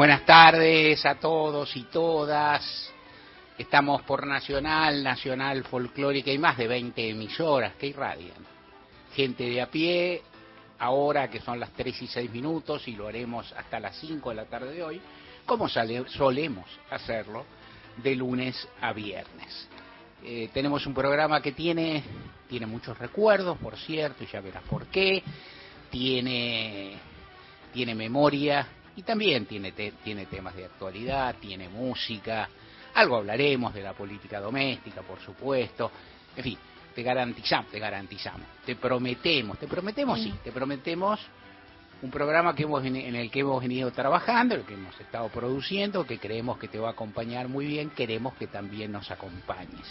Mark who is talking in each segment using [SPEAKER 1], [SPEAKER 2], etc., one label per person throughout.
[SPEAKER 1] Buenas tardes a todos y todas. Estamos por Nacional, Nacional Folclórica y más de 20 emisoras que irradian. Gente de a pie, ahora que son las 3 y 6 minutos y lo haremos hasta las 5 de la tarde de hoy, como solemos hacerlo de lunes a viernes. Eh, tenemos un programa que tiene, tiene muchos recuerdos, por cierto, y ya verás por qué. Tiene, tiene memoria, y también tiene, tiene temas de actualidad, tiene música, algo hablaremos de la política doméstica, por supuesto, en fin, te garantizamos, te garantizamos, te prometemos, te prometemos, sí, te prometemos un programa que hemos, en el que hemos venido trabajando, el que hemos estado produciendo, que creemos que te va a acompañar muy bien, queremos que también nos acompañes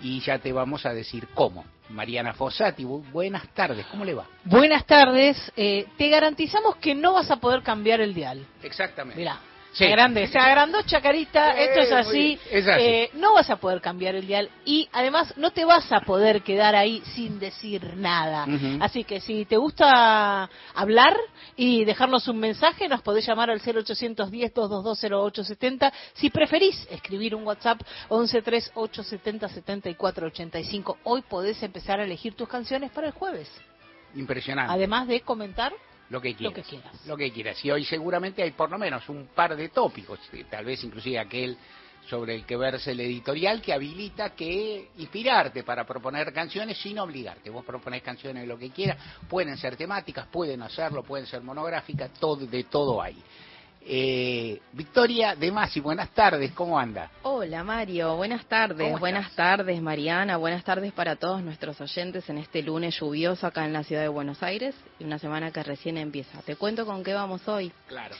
[SPEAKER 1] y ya te vamos a decir cómo. Mariana Fossati, buenas tardes, ¿cómo le va?
[SPEAKER 2] Buenas tardes, eh, te garantizamos que no vas a poder cambiar el dial.
[SPEAKER 1] Exactamente.
[SPEAKER 2] Mira, se, grande, se agrandó Chacarita, esto es así. Eh, no vas a poder cambiar el dial y además no te vas a poder quedar ahí sin decir nada. Así que si te gusta hablar y dejarnos un mensaje, nos podés llamar al 0810-222-0870. Si preferís escribir un WhatsApp, 1138707485. Hoy podés empezar a elegir tus canciones para el jueves.
[SPEAKER 1] Impresionante.
[SPEAKER 2] Además de comentar
[SPEAKER 1] lo que quieras. Lo que quieras. Y hoy seguramente hay por lo menos un par de tópicos, tal vez inclusive aquel sobre el que verse el editorial que habilita que inspirarte para proponer canciones sin obligarte. Vos proponés canciones de lo que quieras, pueden ser temáticas, pueden hacerlo, pueden ser monográficas, todo, de todo hay. Eh, Victoria de Masi, buenas tardes, ¿cómo anda?
[SPEAKER 3] Hola Mario, buenas tardes, buenas tardes Mariana, buenas tardes para todos nuestros oyentes en este lunes lluvioso acá en la ciudad de Buenos Aires y una semana que recién empieza. Te cuento con qué vamos hoy.
[SPEAKER 1] Claro.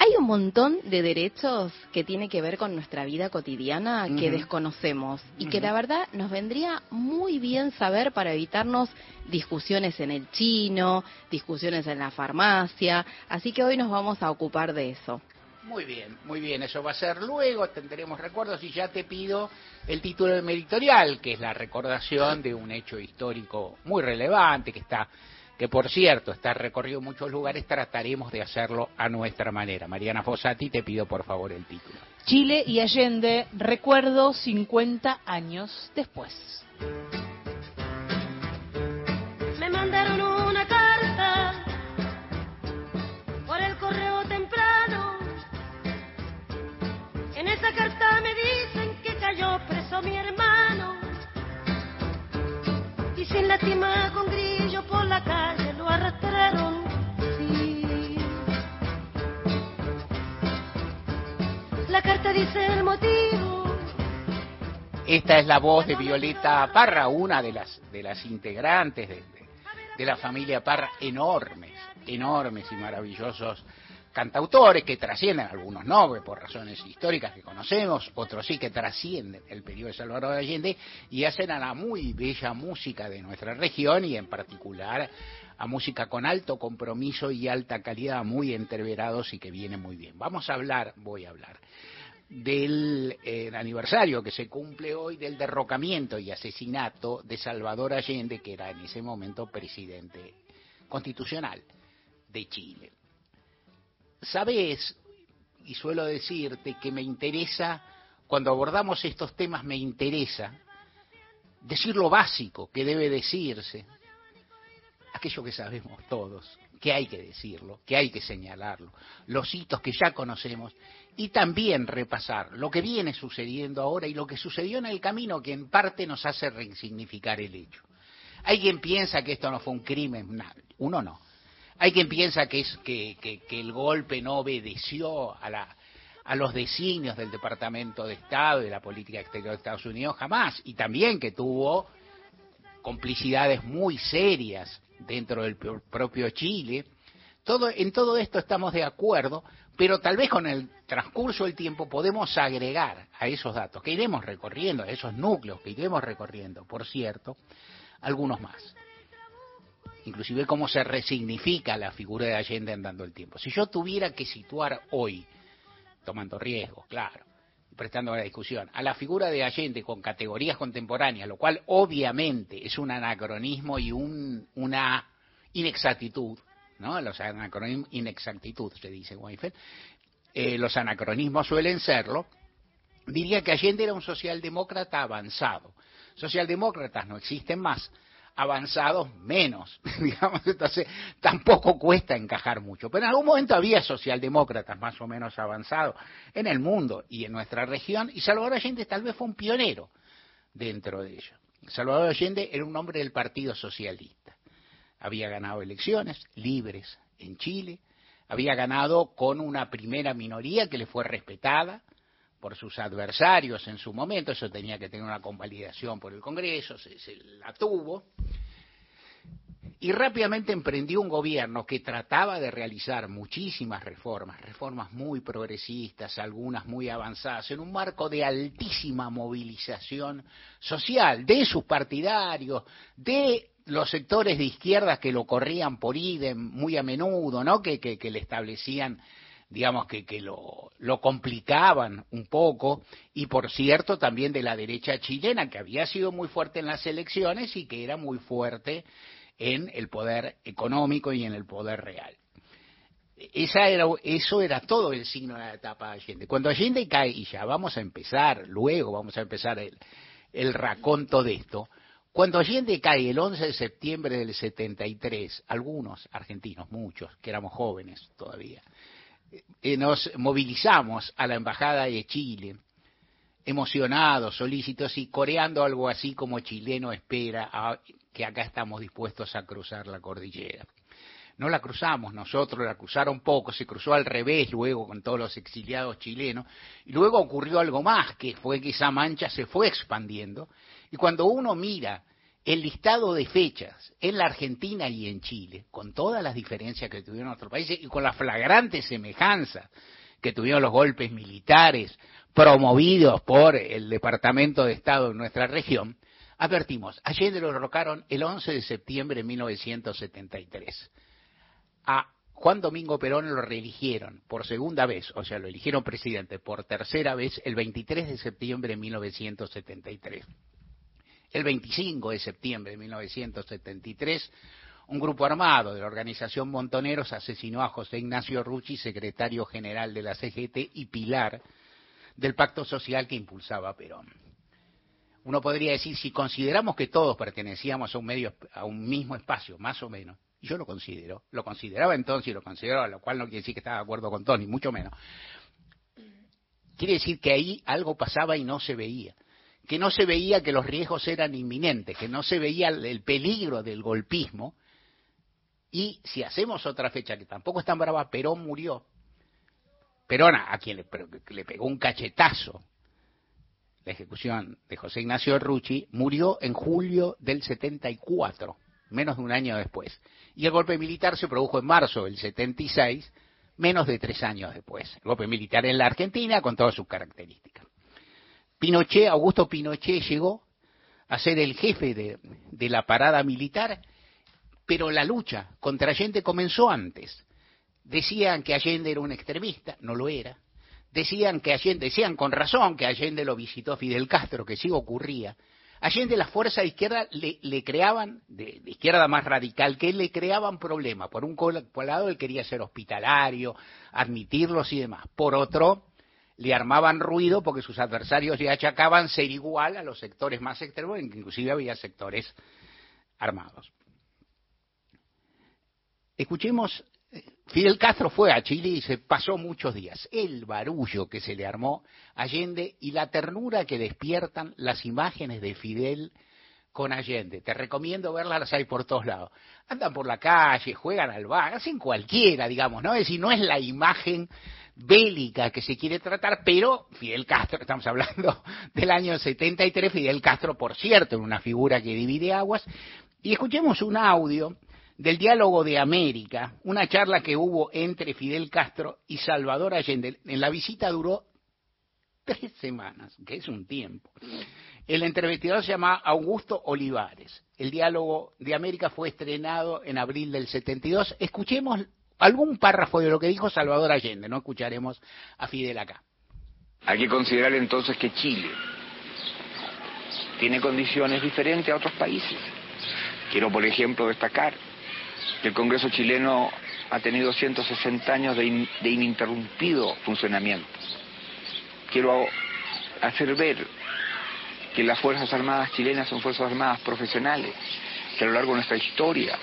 [SPEAKER 3] Hay un montón de derechos que tiene que ver con nuestra vida cotidiana que desconocemos y que la verdad nos vendría muy bien saber para evitarnos discusiones en el chino, discusiones en la farmacia, así que hoy nos vamos a ocupar de eso.
[SPEAKER 1] Muy bien, muy bien, eso va a ser luego, tendremos recuerdos y ya te pido el título de editorial, que es la recordación de un hecho histórico muy relevante que está que por cierto está recorrido en muchos lugares, trataremos de hacerlo a nuestra manera. Mariana Fossati, te pido por favor el título.
[SPEAKER 2] Chile y Allende, recuerdo 50 años después.
[SPEAKER 4] Me mandaron una carta por el correo temprano. En esa carta me dicen que cayó preso mi hermano. Y sin lástima con
[SPEAKER 1] Esta es la voz de Violeta Parra, una de las, de las integrantes de, de la familia Parra, enormes, enormes y maravillosos cantautores que trascienden, algunos no, por razones históricas que conocemos, otros sí que trascienden el periodo de Salvador de Allende y hacen a la muy bella música de nuestra región y en particular a música con alto compromiso y alta calidad, muy entreverados y que viene muy bien. Vamos a hablar, voy a hablar del eh, aniversario que se cumple hoy del derrocamiento y asesinato de Salvador Allende, que era en ese momento presidente constitucional de Chile. Sabes, y suelo decirte que me interesa, cuando abordamos estos temas me interesa decir lo básico que debe decirse, aquello que sabemos todos, que hay que decirlo, que hay que señalarlo, los hitos que ya conocemos y también repasar lo que viene sucediendo ahora y lo que sucedió en el camino que en parte nos hace resignificar el hecho. Hay quien piensa que esto no fue un crimen, uno no. Hay quien piensa que, es, que, que, el golpe no obedeció a, la, a los designios del Departamento de Estado y de la política exterior de Estados Unidos, jamás. Y también que tuvo complicidades muy serias dentro del propio Chile. todo, en todo esto estamos de acuerdo, pero tal vez con el transcurso del tiempo podemos agregar a esos datos que iremos recorriendo, a esos núcleos que iremos recorriendo, por cierto, algunos más. Inclusive cómo se resignifica la figura de Allende andando el tiempo. Si yo tuviera que situar hoy, tomando riesgos, claro, prestando la discusión, a la figura de Allende con categorías contemporáneas, lo cual obviamente es un anacronismo y un, una inexactitud, ¿no? Los anacronismos, inexactitud se dice Weinfeld, eh, los anacronismos suelen serlo, diría que Allende era un socialdemócrata avanzado. Socialdemócratas no existen más, avanzados menos, digamos, entonces tampoco cuesta encajar mucho. Pero en algún momento había socialdemócratas más o menos avanzados en el mundo y en nuestra región, y Salvador Allende tal vez fue un pionero dentro de ello. Salvador Allende era un hombre del Partido Socialista. Había ganado elecciones libres en Chile, había ganado con una primera minoría que le fue respetada, por sus adversarios en su momento, eso tenía que tener una convalidación por el Congreso, se, la tuvo, y rápidamente emprendió un gobierno que trataba de realizar muchísimas reformas, reformas muy progresistas, algunas muy avanzadas, en un marco de altísima movilización social de sus partidarios, de los sectores de izquierda que lo corrían por idem muy a menudo, ¿no? que, que le establecían digamos que, que lo, lo, complicaban un poco, y por cierto también de la derecha chilena, que había sido muy fuerte en las elecciones y que era muy fuerte en el poder económico y en el poder real. Esa era, eso era todo el signo de la etapa de Allende. Cuando Allende cae, y ya vamos a empezar, luego vamos a empezar el, el raconto de esto, cuando Allende cae el 11 de septiembre del 73, algunos argentinos, muchos, que éramos jóvenes todavía, eh, nos movilizamos a la Embajada de Chile, emocionados, solícitos y coreando algo así como chileno espera que acá estamos dispuestos a cruzar la cordillera. No la cruzamos nosotros, la cruzaron poco, se cruzó al revés luego con todos los exiliados chilenos, y luego ocurrió algo más, que fue que esa mancha se fue expandiendo, y cuando uno mira el listado de fechas en la Argentina y en Chile, con todas las diferencias que tuvieron nuestros países y con la flagrante semejanza que tuvieron los golpes militares promovidos por el Departamento de Estado en nuestra región, advertimos, Allende lo derrocaron el 11 de septiembre de 1973. A Juan Domingo Perón lo reeligieron por segunda vez, o sea, lo eligieron presidente por tercera vez el 23 de septiembre de 1973. El 25 de septiembre de 1973, un grupo armado de la organización Montoneros asesinó a José Ignacio Rucci, secretario general de la CGT y pilar del pacto social que impulsaba Perón. Uno podría decir, si consideramos que todos pertenecíamos a un, medio, a un mismo espacio, más o menos, y yo lo considero, lo consideraba entonces y lo consideraba, lo cual no quiere decir que estaba de acuerdo con Tony, mucho menos. Quiere decir que ahí algo pasaba y no se veía que no se veía que los riesgos eran inminentes, que no se veía el peligro del golpismo. Y si hacemos otra fecha que tampoco es tan brava, Perón murió. Perón, a quien le, pegó un cachetazo la ejecución de José Ignacio Rucci, murió en julio del 74, menos de un año después. Y el golpe militar se produjo en marzo del 76, menos de tres años después. El golpe militar en la Argentina con todas sus características. Pinochet, Augusto Pinochet llegó a ser el jefe de, la parada militar, pero la lucha contra Allende comenzó antes. Decían que Allende era un extremista, no lo era. Decían que Allende, decían con razón que Allende lo visitó Fidel Castro, que sí ocurría. Allende las fuerzas de izquierda le, creaban, de, izquierda más radical, que le creaban problemas. Por un lado él quería ser hospitalario, admitirlos y demás. Por otro, le armaban ruido porque sus adversarios le achacaban ser igual a los sectores más extremos, inclusive había sectores armados. Escuchemos, eh, Fidel Castro fue a Chile y se pasó muchos días. El barullo que se le armó a Allende y la ternura que despiertan las imágenes de Fidel con Allende. Te recomiendo verlas, las hay por todos lados. Andan por la calle, juegan al bar, hacen cualquiera, digamos, ¿no? Es decir, no es la imagen bélica que se quiere tratar, pero Fidel Castro, estamos hablando del año 73, Fidel Castro, por cierto, una figura que divide aguas, y escuchemos un audio del diálogo de América, una charla que hubo entre Fidel Castro y Salvador Allende. En la visita duró tres semanas, que es un tiempo. El entrevistador se llama Augusto Olivares. El diálogo de América fue estrenado en abril del 72. Escuchemos algún párrafo de lo que dijo Salvador Allende, no escucharemos a Fidel acá.
[SPEAKER 5] Hay que considerar entonces que Chile tiene condiciones diferentes a otros países. Quiero, por ejemplo, destacar que el Congreso chileno ha tenido 160 años de, ininterrumpido funcionamiento. Quiero hacer ver que las Fuerzas Armadas chilenas son Fuerzas Armadas profesionales, que a lo largo de nuestra historia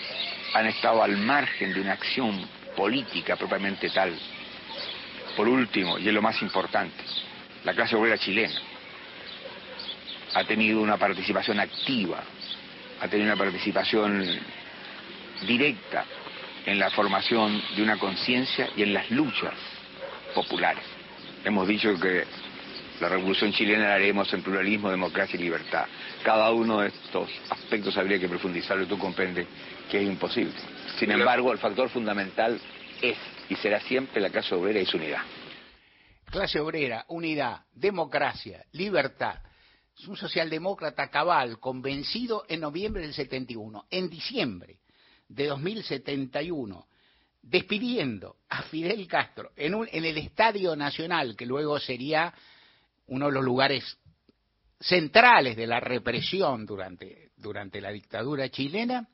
[SPEAKER 5] han estado al margen de una acción política propiamente tal. Por último, y es lo más importante, la clase obrera chilena ha tenido una participación activa, ha tenido una participación directa en la formación de una conciencia y en las luchas populares. Hemos dicho que la revolución chilena la haremos en pluralismo, democracia y libertad. Cada uno de estos aspectos habría que profundizarlo tú comprendes que es imposible. Sin embargo, el factor fundamental es y será siempre la clase obrera y su unidad.
[SPEAKER 1] Clase obrera, unidad, democracia, libertad. Es un socialdemócrata cabal, convencido en noviembre del 71. En diciembre de 2071, despidiendo a Fidel Castro en, un, en el Estadio Nacional, que luego sería uno de los lugares centrales de la represión durante, durante la dictadura chilena,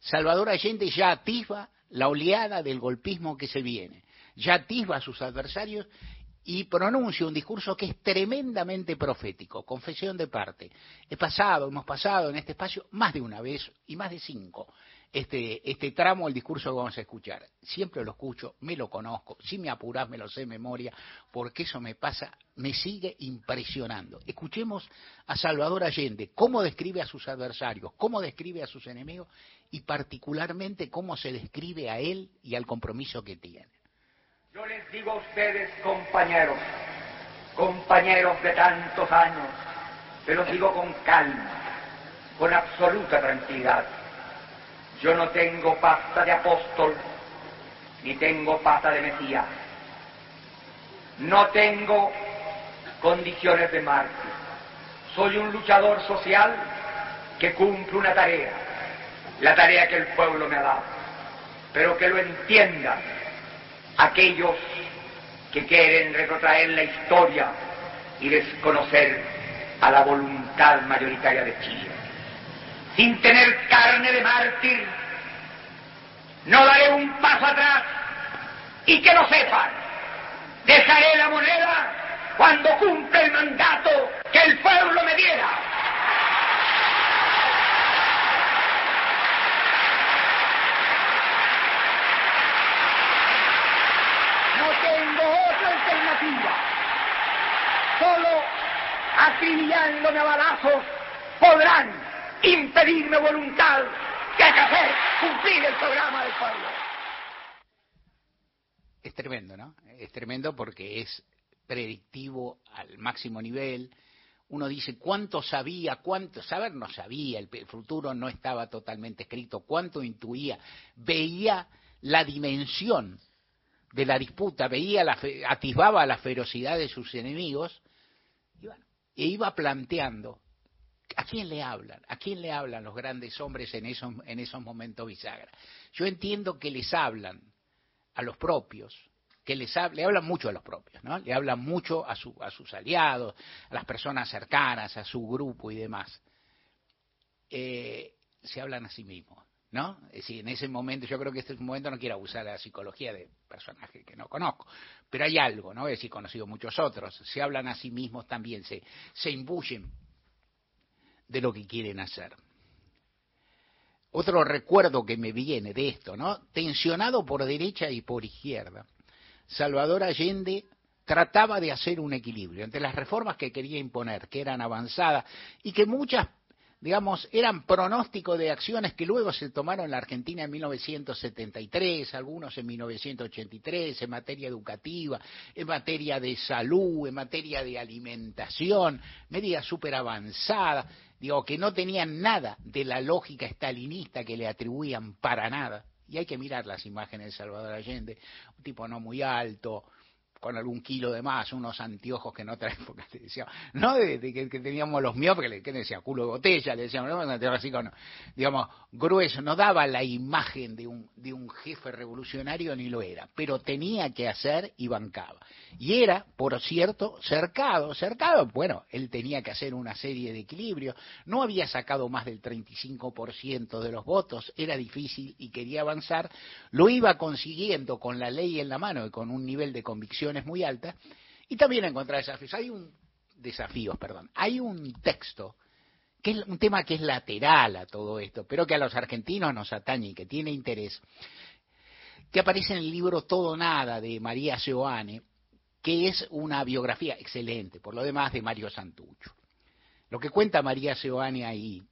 [SPEAKER 1] Salvador Allende ya atisba la oleada del golpismo que se viene, ya atisba a sus adversarios y pronuncia un discurso que es tremendamente profético, confesión de parte. He pasado, hemos pasado en este espacio más de una vez y más de cinco este, este tramo del discurso que vamos a escuchar. Siempre lo escucho, me lo conozco, si me apurás me lo sé de memoria, porque eso me pasa, me sigue impresionando. Escuchemos a Salvador Allende, cómo describe a sus adversarios, cómo describe a sus enemigos y particularmente cómo se describe a él y al compromiso que tiene.
[SPEAKER 6] Yo les digo a ustedes, compañeros, compañeros de tantos años, se los digo con calma, con absoluta tranquilidad yo no tengo pasta de apóstol, ni tengo pasta de Mesías. No tengo condiciones de mártir. Soy un luchador social que cumple una tarea, la tarea que el pueblo me ha dado. Pero que lo entiendan aquellos que quieren retrotraer la historia y desconocer a la voluntad mayoritaria de Chile sin tener carne de mártir, no daré un paso atrás y que lo sepan, dejaré la moneda cuando cumpla el mandato que el pueblo me diera. No tengo otra alternativa. Solo acribillándome a balazos podrán impedirme voluntad que hacer cumplir el programa del pueblo.
[SPEAKER 1] Es tremendo, ¿no? Es tremendo porque es predictivo al máximo nivel. Uno dice cuánto sabía, cuánto, saber no sabía, el, futuro no estaba totalmente escrito, cuánto intuía, veía la dimensión de la disputa, veía la, atisbaba la ferocidad de sus enemigos y e iba planteando ¿A quién le hablan? ¿A quién le hablan los grandes hombres en esos, en esos momentos bisagra? Yo entiendo que les hablan a los propios, que les le hablan mucho a los propios, ¿no? Le hablan mucho a, su, a sus aliados, a las personas cercanas, a su grupo y demás. Eh, se hablan a sí mismos, ¿no? Es decir, en ese momento, yo creo que este momento no quiero abusar de la psicología de personajes que no conozco, pero hay algo, ¿no? Es decir, conocido muchos otros, se hablan a sí mismos también, se, se de lo que quieren hacer. Otro recuerdo que me viene de esto, ¿no? Tensionado por derecha y por izquierda. Salvador Allende trataba de hacer un equilibrio entre las reformas que quería imponer, que eran avanzadas y que muchas digamos, eran pronósticos de acciones que luego se tomaron en la Argentina en 1973, algunos en 1983, en materia educativa, en materia de salud, en materia de alimentación, medidas súper avanzadas. digo, que no tenían nada de la lógica estalinista que le atribuían para nada. Y hay que mirar las imágenes de Salvador Allende, un tipo no muy alto, con algún kilo de más, unos anteojos que en otra época te decía, no de, que, teníamos los míos, porque le decía culo de botella, le decíamos, no, así con, digamos, grueso, no daba la imagen de un, de un jefe revolucionario ni lo era, pero tenía que hacer y bancaba. Y era, por cierto, cercado, cercado, bueno, él tenía que hacer una serie de equilibrios, no había sacado más del 35% de los votos, era difícil y quería avanzar, lo iba consiguiendo con la ley en la mano y con un nivel de convicción es muy alta, y también encontrar desafíos. Hay un desafíos, perdón. Hay un texto que es un tema que es lateral a todo esto, pero que a los argentinos nos atañe y que tiene interés, que aparece en el libro Todo Nada de María Seoane, que es una biografía excelente, por lo demás, de Mario Santucho. Lo que cuenta María Seoane ahí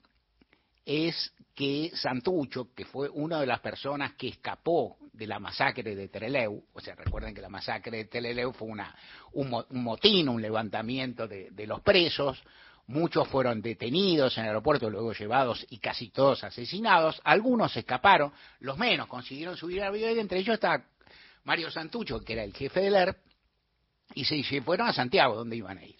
[SPEAKER 1] es que Santucho, que fue una de las personas que escapó de la masacre de Trelew, o sea, recuerden que la masacre de Trelew fue una, un, motín, un levantamiento de, los presos, muchos fueron detenidos en el aeropuerto, luego llevados y casi todos asesinados, algunos escaparon, los menos consiguieron subir al avión, entre ellos está Mario Santucho, que era el jefe del ERP, y se fueron a Santiago, donde iban a ir.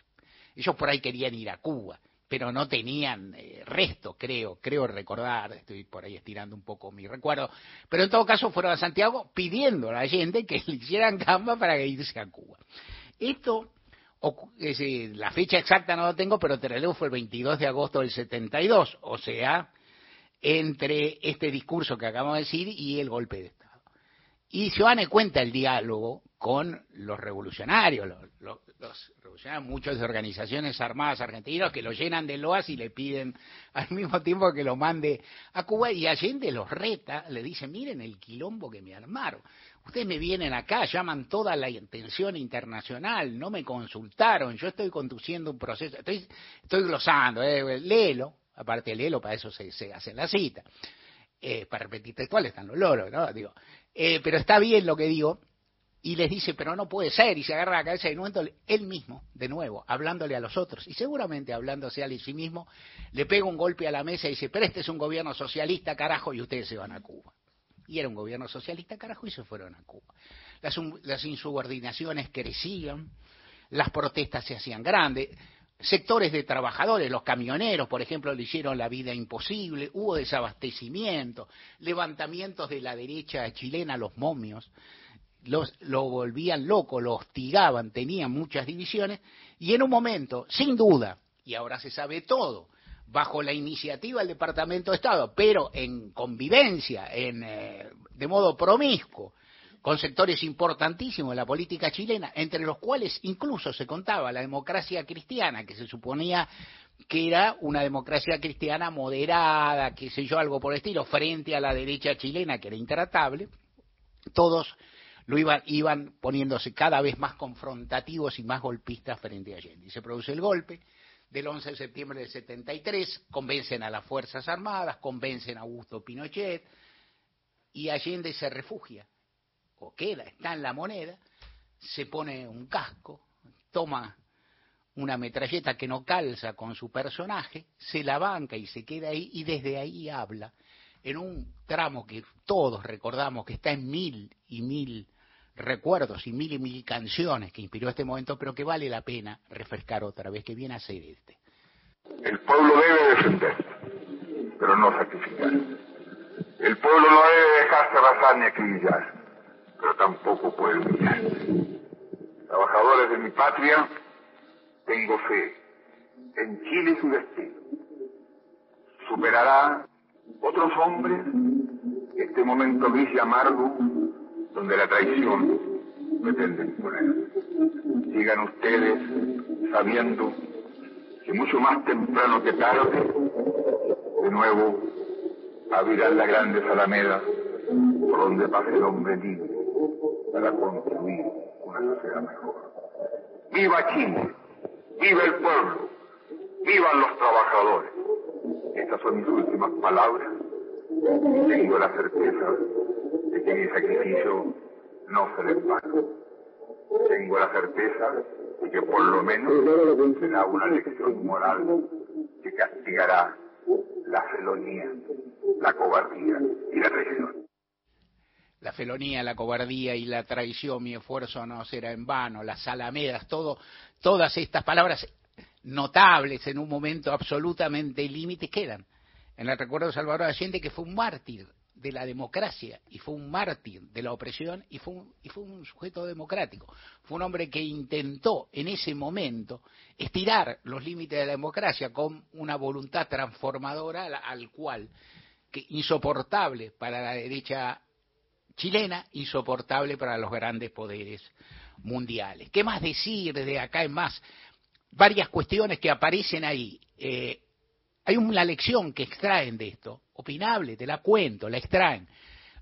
[SPEAKER 1] Ellos por ahí querían ir a Cuba pero no tenían eh, resto, creo, creo recordar, estoy por ahí estirando un poco mi recuerdo, pero en todo caso fueron a Santiago pidiendo a la gente que le hicieran gamba para irse a Cuba. Esto, la fecha exacta no lo tengo, pero Terreleu fue el 22 de agosto del 72, o sea, entre este discurso que acabamos de decir y el golpe de Estado. Y Joane cuenta el diálogo con los revolucionarios, los, revolucionarios, muchas organizaciones armadas argentinas que lo llenan de loas y le piden al mismo tiempo que lo mande a Cuba y Allende los reta, le dice, miren el quilombo que me armaron. Ustedes me vienen acá, llaman toda la atención internacional, no me consultaron, yo estoy conduciendo un proceso, estoy, estoy glosando, eh, léelo, aparte léelo, para eso se, se hace la cita. Eh, para repetir textuales están los loros, ¿no? Digo, eh, pero está bien lo que digo, y les dice, pero no puede ser, y se agarra la cabeza y en momento él mismo, de nuevo, hablándole a los otros, y seguramente hablándose a sí mismo, le pega un golpe a la mesa y dice, pero este es un gobierno socialista, carajo, y ustedes se van a Cuba. Y era un gobierno socialista, carajo, y se fueron a Cuba. Las, insubordinaciones crecían, las protestas se hacían grandes, sectores de trabajadores, los camioneros, por ejemplo, le hicieron la vida imposible, hubo desabastecimiento, levantamientos de la derecha chilena, los momios, lo volvían loco, lo hostigaban, tenían muchas divisiones, y en un momento, sin duda, y ahora se sabe todo, bajo la iniciativa del Departamento de Estado, pero en convivencia, en, eh, de modo promiscuo, con sectores importantísimos de la política chilena, entre los cuales incluso se contaba la democracia cristiana, que se suponía que era una democracia cristiana moderada, qué sé yo, algo por el estilo, frente a la derecha chilena, que era intratable, todos lo iban, iban poniéndose cada vez más confrontativos y más golpistas frente a Allende. Y se produce el golpe del 11 de septiembre del 73, convencen a las Fuerzas Armadas, convencen a Augusto Pinochet, y Allende se refugia, o queda, está en la moneda, se pone un casco, toma una metralleta que no calza con su personaje, se la banca y se queda ahí, y desde ahí habla en un tramo que todos recordamos que está en mil y mil recuerdos y mil y mil canciones que inspiró este momento, pero que vale la pena refrescar otra vez, que viene a ser este.
[SPEAKER 7] El pueblo debe defender, pero no sacrificar. El pueblo no debe dejarse arrasar ni acribillar, pero tampoco puede humillar. Trabajadores de mi patria, tengo fe en Chile su destino. Superará otros hombres este momento gris y amargo donde la traición pretende imponer. Sigan ustedes sabiendo que mucho más temprano que tarde, de nuevo abrirán la grande Alameda por donde pase el hombre libre para construir una sociedad mejor. ¡Viva Chile! ¡Viva el pueblo! ¡Vivan los trabajadores! Estas son mis últimas palabras. Tengo la certeza que mi sacrificio no será en vano. Tengo la certeza de que por lo menos será una lección moral que castiga castigará la felonía, la cobardía y la traición.
[SPEAKER 1] La felonía, la cobardía y la traición, mi esfuerzo no será en vano, las alamedas, todo, todas estas palabras notables en un momento absolutamente límite quedan. En el recuerdo de Salvador Allende, que fue un mártir de la democracia y fue un mártir de la opresión y fue un, y fue un sujeto democrático. Fue un hombre que intentó en ese momento estirar los límites de la democracia con una voluntad transformadora al, cual, que insoportable para la derecha chilena, insoportable para los grandes poderes mundiales. ¿Qué más decir de acá en más? Varias cuestiones que aparecen ahí. Eh, hay una lección que extraen de esto, opinable, te la cuento, la extraen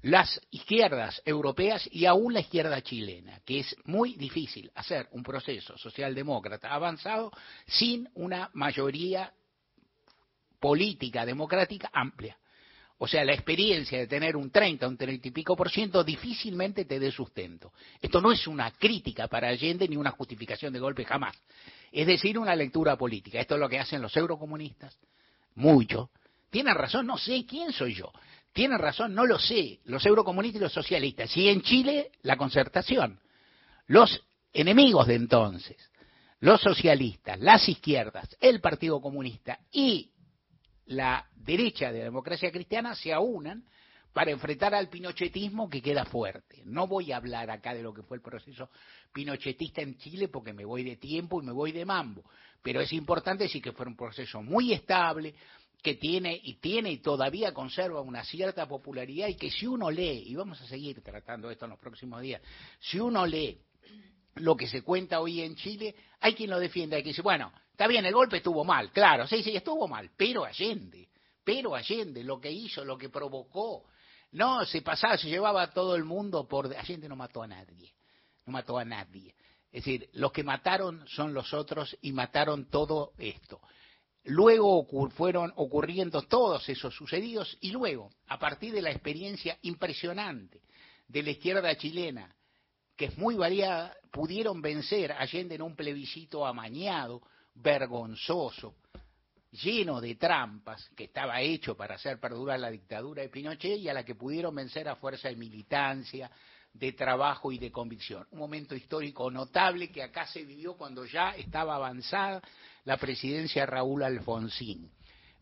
[SPEAKER 1] las izquierdas europeas y aún la izquierda chilena, que es muy difícil hacer un proceso socialdemócrata avanzado sin una mayoría política democrática amplia. O sea, la experiencia de tener un 30, un 30 y pico por ciento difícilmente te dé sustento. Esto no es una crítica para Allende ni una justificación de golpe jamás. Es decir, una lectura política. Esto es lo que hacen los eurocomunistas, mucho. Tienen razón, no sé quién soy yo. Tienen razón, no lo sé. Los eurocomunistas y los socialistas. Y en Chile, la concertación. Los enemigos de entonces, los socialistas, las izquierdas, el Partido Comunista y la derecha de la democracia cristiana se aunan para enfrentar al pinochetismo que queda fuerte. No voy a hablar acá de lo que fue el proceso pinochetista en Chile porque me voy de tiempo y me voy de mambo, pero es importante decir que fue un proceso muy estable, que tiene y tiene y todavía conserva una cierta popularidad y que si uno lee, y vamos a seguir tratando esto en los próximos días, si uno lee lo que se cuenta hoy en Chile, hay quien lo defiende, hay quien dice, bueno, está bien, el golpe estuvo mal, claro, sí, sí, estuvo mal, pero Allende, pero Allende, lo que hizo, lo que provocó, no, se pasaba, se llevaba a todo el mundo por... Allende no mató a nadie, no mató a nadie. Es decir, los que mataron son los otros y mataron todo esto. Luego fueron ocurriendo todos esos sucedidos y luego, a partir de la experiencia impresionante de la izquierda chilena, que es muy variada, pudieron vencer Allende en un plebiscito amañado, vergonzoso, lleno de trampas, que estaba hecho para hacer perdurar la dictadura de Pinochet y a la que pudieron vencer a fuerza de militancia, de trabajo y de convicción. Un momento histórico notable que acá se vivió cuando ya estaba avanzada la presidencia de Raúl Alfonsín.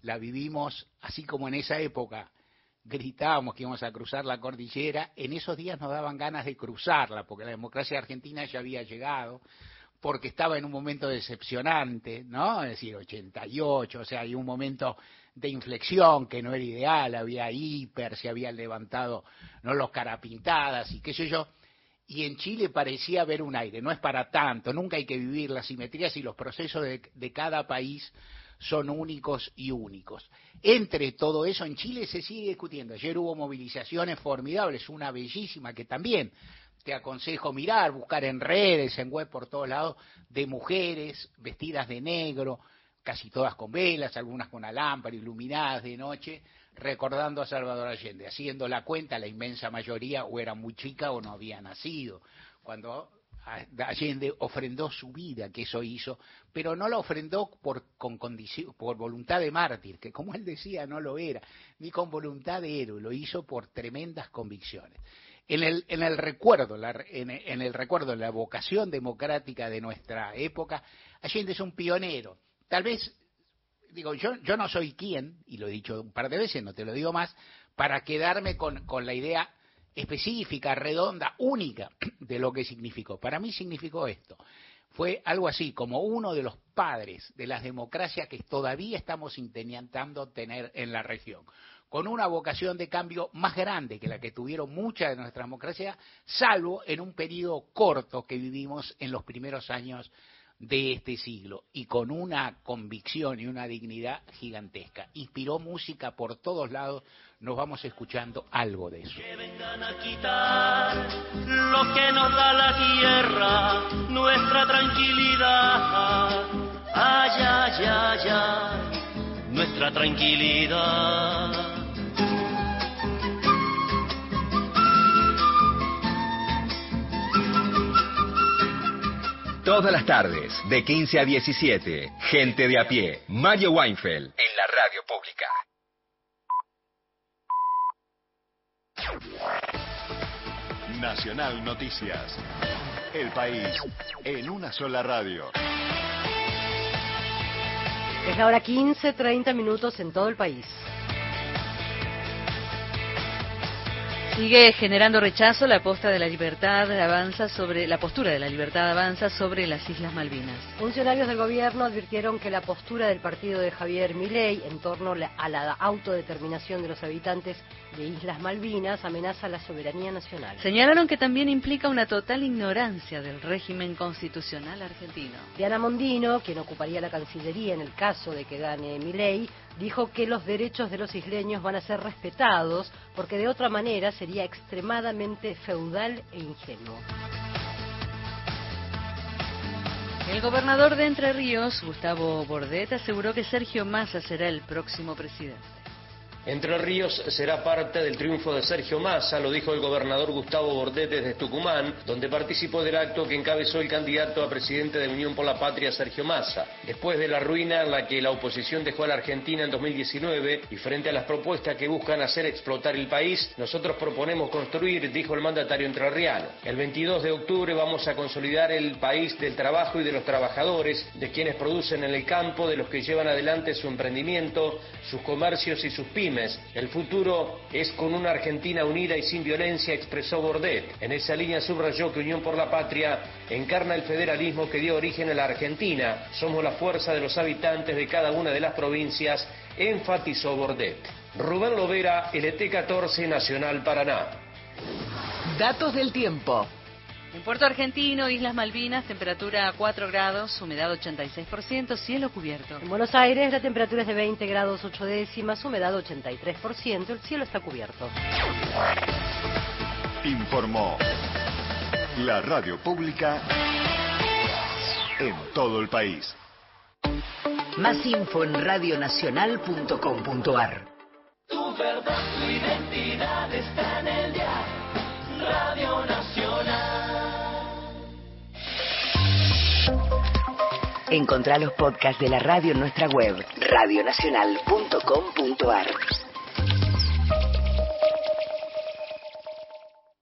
[SPEAKER 1] La vivimos así como en esa época gritábamos que íbamos a cruzar la cordillera, en esos días nos daban ganas de cruzarla, porque la democracia argentina ya había llegado, porque estaba en un momento decepcionante, ¿no? Es decir, 88, o sea, hay un momento de inflexión que no era ideal, había hiper, se habían levantado no los carapintadas y qué sé yo, y en Chile parecía haber un aire, no es para tanto, nunca hay que vivir las simetrías y los procesos de, de cada país son únicos y únicos. Entre todo eso, en Chile se sigue discutiendo. Ayer hubo movilizaciones formidables, una bellísima que también te aconsejo mirar, buscar en redes, en web por todos lados, de mujeres vestidas de negro, casi todas con velas, algunas con alámpara, iluminadas de noche, recordando a Salvador Allende, haciendo la cuenta, la inmensa mayoría o era muy chica o no había nacido. Cuando Allende ofrendó su vida, que eso hizo, pero no la ofrendó por, con por voluntad de mártir, que como él decía no lo era, ni con voluntad de héroe, lo hizo por tremendas convicciones. En el, en el recuerdo, en, el recuerdo la vocación democrática de nuestra época, Allende es un pionero. Tal vez, digo, yo, yo no soy quien, y lo he dicho un par de veces, no te lo digo más, para quedarme con, con la idea específica, redonda, única de lo que significó. Para mí significó esto. Fue algo así como uno de los padres de las democracias que todavía estamos intentando tener en la región con una vocación de cambio más grande que la que tuvieron muchas de nuestras democracias, salvo en un periodo corto que vivimos en los primeros años de este siglo y con una convicción y una dignidad gigantesca. Inspiró música por todos lados, nos vamos escuchando algo de eso.
[SPEAKER 8] Que vengan a quitar lo que nos da la tierra, nuestra tranquilidad. Ay, ay, ay, ay, nuestra tranquilidad.
[SPEAKER 9] Todas las tardes, de 15 a 17, gente de a pie, Mayo Weinfeld, en la radio pública.
[SPEAKER 10] Nacional Noticias. El país en una sola radio.
[SPEAKER 11] Es la hora 15, 30 minutos en todo el país.
[SPEAKER 12] Sigue generando rechazo la posta de la libertad avanza sobre la postura de la libertad avanza sobre las Islas Malvinas.
[SPEAKER 11] Funcionarios del gobierno advirtieron que la postura del partido de Javier Milei en torno a la autodeterminación de los habitantes de Islas Malvinas amenaza la soberanía nacional.
[SPEAKER 12] Señalaron que también implica una total ignorancia del régimen constitucional argentino.
[SPEAKER 11] Diana Mondino, quien ocuparía la Cancillería en el caso de que gane Milei, dijo que los derechos de los isleños van a ser respetados porque de otra manera sería extremadamente feudal e ingenuo.
[SPEAKER 12] El gobernador de Entre Ríos, Gustavo Bordet, aseguró que Sergio Massa será el próximo presidente.
[SPEAKER 13] Entre Ríos será parte del triunfo de Sergio Massa, lo dijo el gobernador Gustavo Bordet desde Tucumán, donde participó del acto que encabezó el candidato a presidente de Unión por la Patria, Sergio Massa. Después de la ruina en la que la oposición dejó a la Argentina en 2019 y frente a las propuestas que buscan hacer explotar el país, nosotros proponemos construir, dijo el mandatario entrerriano. El 22 de octubre vamos a consolidar el país del trabajo y de los trabajadores, de quienes producen en el campo, de los que llevan adelante su emprendimiento, sus comercios y sus pymes el futuro es con una Argentina unida y sin violencia, expresó Bordet. En esa línea subrayó que Unión por la Patria encarna el federalismo que dio origen a la Argentina. Somos la fuerza de los habitantes de cada una de las provincias, enfatizó Bordet. Rubén Lovera, LT14 Nacional Paraná.
[SPEAKER 14] Datos del tiempo.
[SPEAKER 12] En Puerto Argentino, Islas Malvinas, temperatura 4 grados, humedad 86%, cielo cubierto.
[SPEAKER 11] En Buenos Aires, la temperatura es de 20 grados 8 décimas, humedad 83%, el cielo está cubierto.
[SPEAKER 10] Informó la radio pública en todo el país.
[SPEAKER 14] Más info en radionacional.com.ar.
[SPEAKER 8] Tu verdad, tu identidad está en el día. Radio
[SPEAKER 14] Encontrá los podcasts de la radio en nuestra web, radionacional.com.ar.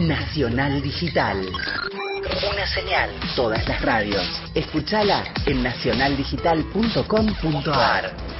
[SPEAKER 14] Nacional Digital. Una señal. Todas las radios. Escúchala en nacionaldigital.com.ar.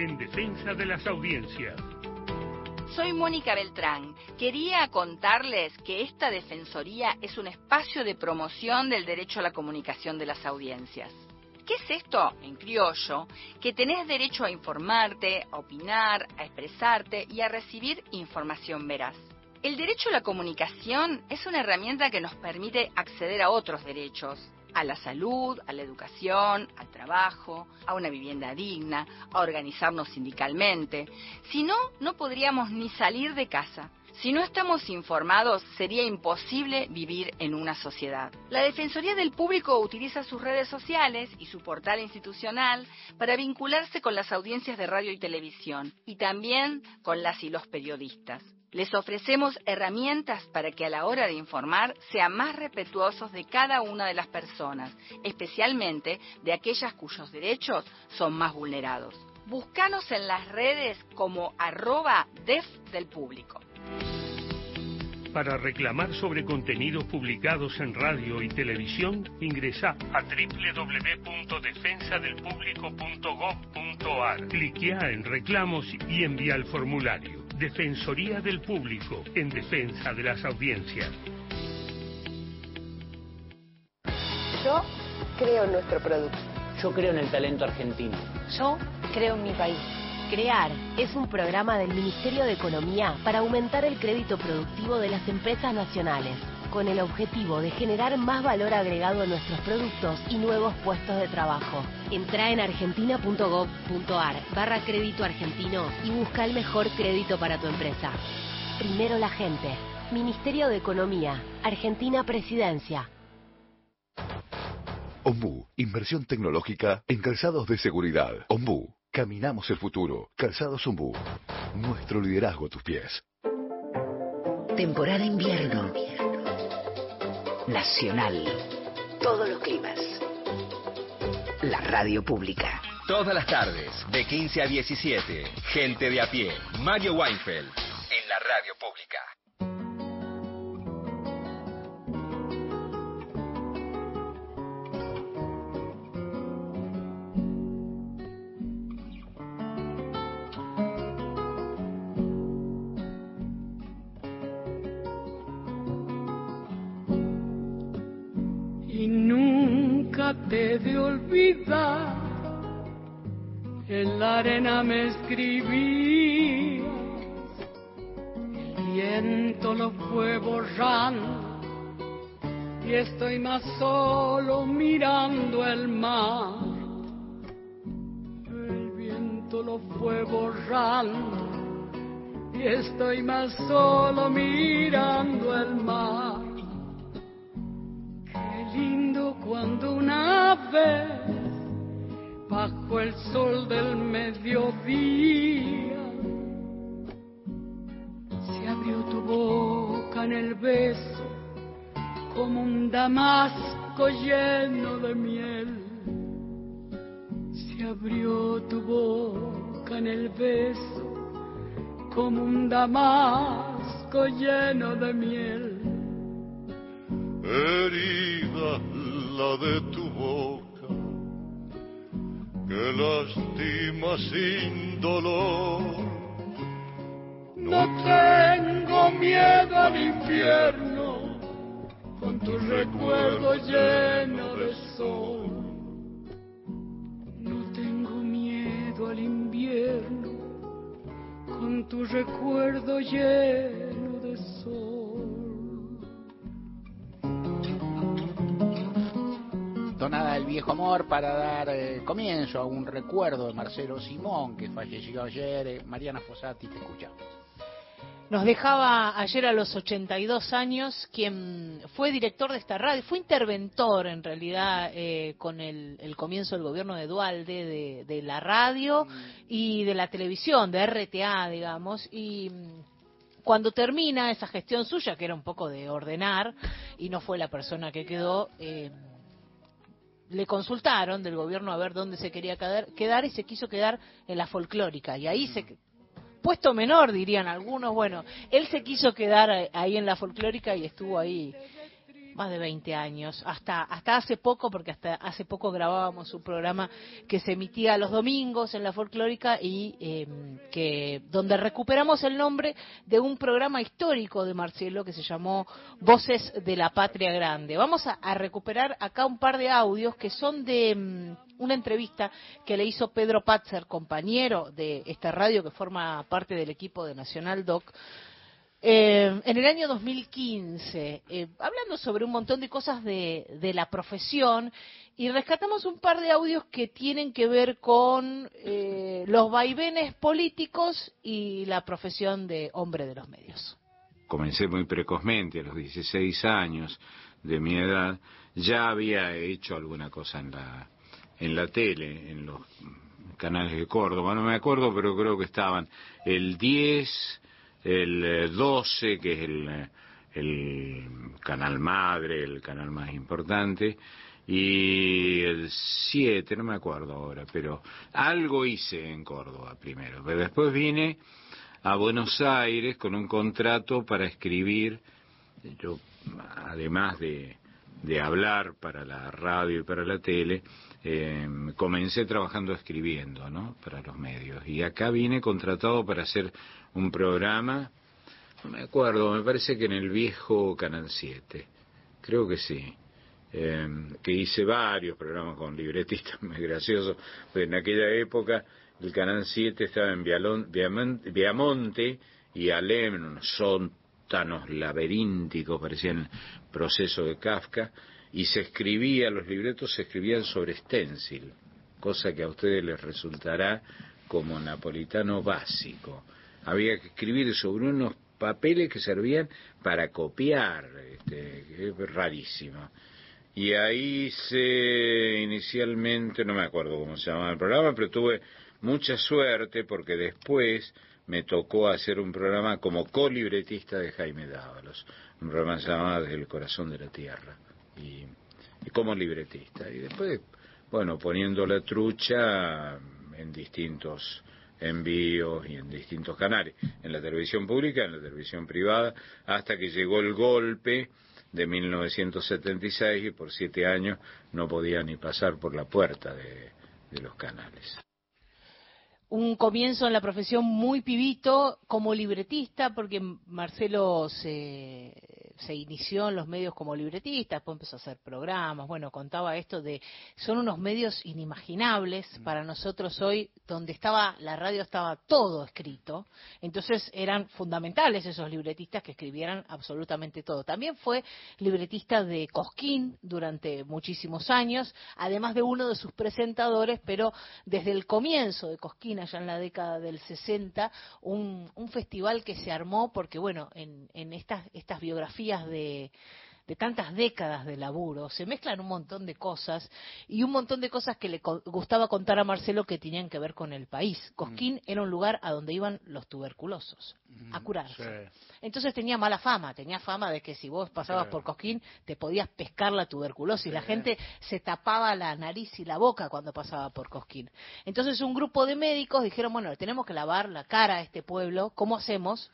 [SPEAKER 15] en defensa de las audiencias.
[SPEAKER 16] Soy Mónica Beltrán. Quería contarles que esta Defensoría es un espacio de promoción del derecho a la comunicación de las audiencias. ¿Qué es esto? En criollo, que tenés derecho a informarte, a opinar, a expresarte y a recibir información veraz. El derecho a la comunicación es una herramienta que nos permite acceder a otros derechos, a la salud, a la educación, al trabajo, a una vivienda digna, a organizarnos sindicalmente. Si no, no podríamos ni salir de casa. Si no estamos informados, sería imposible vivir en una sociedad. La Defensoría del Público utiliza sus redes sociales y su portal institucional para vincularse con las audiencias de radio y televisión y también con las y los periodistas. Les ofrecemos herramientas para que a la hora de informar sean más respetuosos de cada una de las personas, especialmente de aquellas cuyos derechos son más vulnerados. Búscanos en las redes como arroba def del público.
[SPEAKER 15] Para reclamar sobre contenidos publicados en radio y televisión, ingresa a www.defensadelpublico.gov.ar. Cliquea en reclamos y envía el formulario. Defensoría del Público en defensa de las audiencias.
[SPEAKER 17] Yo creo en nuestro producto.
[SPEAKER 18] Yo creo en el talento argentino.
[SPEAKER 17] Yo creo en mi país.
[SPEAKER 19] CREAR es un programa del Ministerio de Economía para aumentar el crédito productivo de las empresas nacionales, con el objetivo de generar más valor agregado a nuestros productos y nuevos puestos de trabajo. Entra en argentina.gov.ar barra crédito argentino y busca el mejor crédito para tu empresa. Primero la gente. Ministerio de Economía. Argentina Presidencia.
[SPEAKER 20] Ombu, inversión tecnológica en calzados de seguridad. Ombu, caminamos el futuro. Calzados Ombu, nuestro liderazgo a tus pies.
[SPEAKER 14] Temporada invierno. Nacional. Todos los climas. La radio pública.
[SPEAKER 9] Todas las tardes, de 15 a 17, gente de a pie. Mario Weinfeld, en la radio pública.
[SPEAKER 21] De olvidar. En la arena me escribías, el viento lo fue borrando y estoy más solo mirando el mar. El viento lo fue borrando y estoy más solo mirando el mar. Lindo cuando una vez, bajo el sol del mediodía, se abrió tu boca en el beso como un damasco lleno de miel. Se abrió tu boca en el beso como un damasco lleno de miel
[SPEAKER 22] herida la de tu boca, que lastima sin dolor.
[SPEAKER 21] No tengo miedo al infierno, con tu recuerdo lleno de sol. No tengo miedo al invierno, con tu recuerdo lleno
[SPEAKER 1] Tonada del viejo amor para dar eh, comienzo a un recuerdo de Marcelo Simón, que falleció ayer. Eh, Mariana Fossati, te escuchamos.
[SPEAKER 2] Nos dejaba ayer a los 82 años quien fue director de esta radio, fue interventor en realidad eh, con el, el, comienzo del gobierno de Dualde de, de la radio y de la televisión, de RTA, digamos, y mm, cuando termina esa gestión suya, que era un poco de ordenar, y no fue la persona que quedó, eh, le consultaron del gobierno a ver dónde se quería quedar, quedar y se quiso quedar en la folclórica. Y ahí se puesto menor, dirían algunos. Bueno, él se quiso quedar ahí en la folclórica y estuvo ahí más de 20 años, hasta hasta hace poco, porque hasta hace poco grabábamos un programa que se emitía los domingos en la folclórica y eh, que donde recuperamos el nombre de un programa histórico de Marcelo que se llamó Voces de la Patria Grande. Vamos a, recuperar acá un par de audios que son de um, una entrevista que le hizo Pedro Patzer, compañero de esta radio que forma parte del equipo de Nacional Doc, eh, en el año 2015, eh, hablando sobre un montón de cosas de, de, la profesión, y rescatamos un par de audios que tienen que ver con eh, los vaivenes políticos y la profesión de hombre de los medios.
[SPEAKER 23] Comencé muy precozmente, a los 16 años de mi edad, ya había hecho alguna cosa en la, en la tele, en los canales de Córdoba, no me acuerdo, pero creo que estaban el 10 el 12, que es el, el, canal madre, el canal más importante, y el 7, no me acuerdo ahora, pero algo hice en Córdoba primero. Pero después vine a Buenos Aires con un contrato para escribir yo, además de, de hablar para la radio y para la tele, eh, comencé trabajando escribiendo, ¿no? Para los medios. Y acá vine contratado para hacer un programa, no me acuerdo, me parece que en el viejo Canal 7, creo que sí. Eh, que hice varios programas con libretistas, muy gracioso, pues en aquella época el Canal 7 estaba en Viamonte y Alem, unos sótanos laberínticos, parecían proceso de Kafka, y se escribía, los libretos se escribían sobre stencil, cosa que a ustedes les resultará como napolitano básico. Había que escribir sobre unos papeles que servían para copiar, este, es rarísimo. Y ahí se inicialmente, no me acuerdo cómo se llamaba el programa, pero tuve mucha suerte porque después me tocó hacer un programa como co-libretista de Jaime Dávalos, un programa llamado Desde el corazón de la tierra y, como libretista. Y después, bueno, poniendo la trucha en distintos envíos y en distintos canales, en la televisión pública, en la televisión privada, hasta que llegó el golpe de 1976 y por siete años no podía ni pasar por la puerta de, de los canales.
[SPEAKER 2] Un comienzo en la profesión muy pibito como libretista, porque Marcelo se, se inició en los medios como libretista, después empezó a hacer programas, bueno, contaba esto de, son unos medios inimaginables mm. para nosotros hoy, donde estaba, la radio estaba todo escrito, entonces eran fundamentales esos libretistas que escribieran absolutamente todo. También fue libretista de Cosquín durante muchísimos años, además de uno de sus presentadores, pero desde el comienzo de Cosquín, allá en la década del 60, un, un festival que se armó porque, bueno, en, en estas, estas biografías de, de tantas décadas de laburo, se mezclan un montón de cosas y un montón de cosas que le gustaba contar a Marcelo que tenían que ver con el país. Cosquín mm. era un lugar a donde iban los tuberculosos a mm, curarse. Entonces tenía mala fama, tenía fama de que si vos pasabas por Cosquín te podías pescar la tuberculosis. La gente se tapaba la nariz y la boca cuando pasaba por Cosquín. Entonces un grupo de médicos dijeron, bueno, tenemos que lavar la cara a este pueblo, ¿cómo hacemos?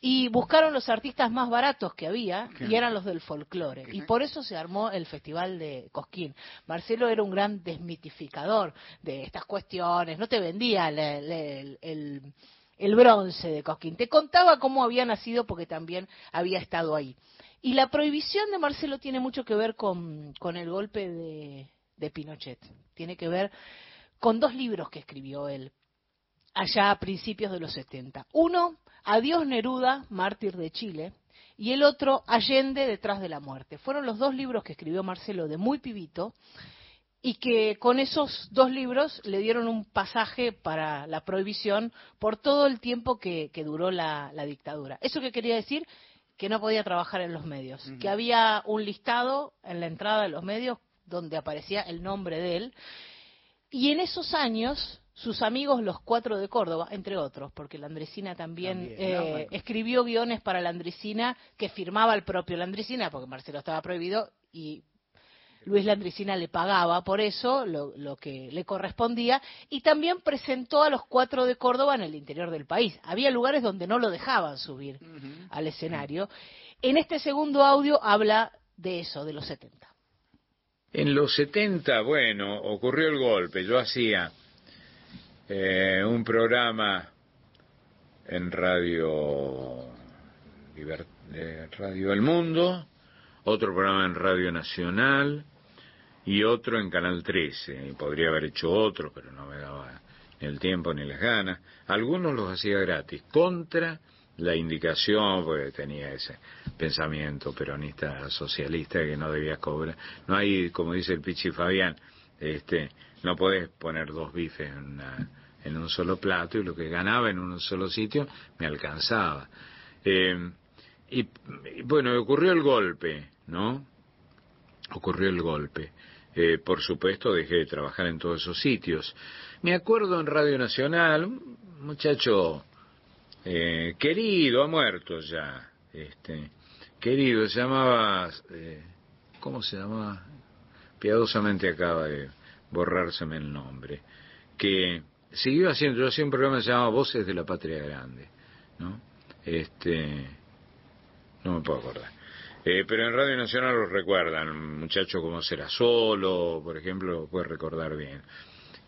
[SPEAKER 2] Y buscaron los artistas más baratos que había y eran los del folclore. Y por eso se armó el Festival de Cosquín. Marcelo era un gran desmitificador de estas cuestiones, no te vendía el, el, bronce de Cosquín, te contaba cómo había nacido porque también había estado ahí. Y la prohibición de Marcelo tiene mucho que ver con, con el golpe de, de Pinochet, tiene que ver con dos libros que escribió él allá a principios de los 70. Uno Adiós Neruda, mártir de Chile, y el otro Allende detrás de la muerte. Fueron los dos libros que escribió Marcelo de muy pibito y que con esos dos libros le dieron un pasaje para la prohibición por todo el tiempo que, duró la, dictadura. ¿Eso qué quería decir? Que no podía trabajar en los medios, que había un listado en la entrada de los medios donde aparecía el nombre de él. Y en esos años sus amigos los cuatro de Córdoba, entre otros, porque la Andresina también, eh, escribió guiones para la Andresina que firmaba el propio Landricina, porque Marcelo estaba prohibido y Luis Landricina le pagaba por eso lo, que le correspondía y también presentó a los cuatro de Córdoba en el interior del país. Había lugares donde no lo dejaban subir al escenario. En este segundo audio habla de eso, de los 70.
[SPEAKER 23] En los 70, bueno, ocurrió el golpe. Yo hacía eh, un programa en Radio, eh, Radio El Mundo, otro programa en Radio Nacional y otro en Canal 13. Y podría haber hecho otro, pero no me daba ni el tiempo ni las ganas. Algunos los hacía gratis, contra la indicación, porque tenía ese pensamiento peronista socialista que no debía cobrar. No hay, como dice el Pichi Fabián, este, no podés poner dos bifes en una en un solo plato y lo que ganaba en un solo sitio me alcanzaba. Eh, y, bueno, ocurrió el golpe, ¿no? Ocurrió el golpe. Eh, por supuesto, dejé de trabajar en todos esos sitios. Me acuerdo en Radio Nacional, un muchacho eh, querido, ha muerto ya, este, querido, se llamaba, ¿cómo se llamaba? Piadosamente acaba de borrárseme el nombre, que siguió haciendo, yo hacía un programa que se llamaba Voces de la Patria Grande, ¿no? Este, no me puedo acordar. Eh, pero en Radio Nacional lo recuerdan, muchacho como será solo, por ejemplo, lo puede recordar bien,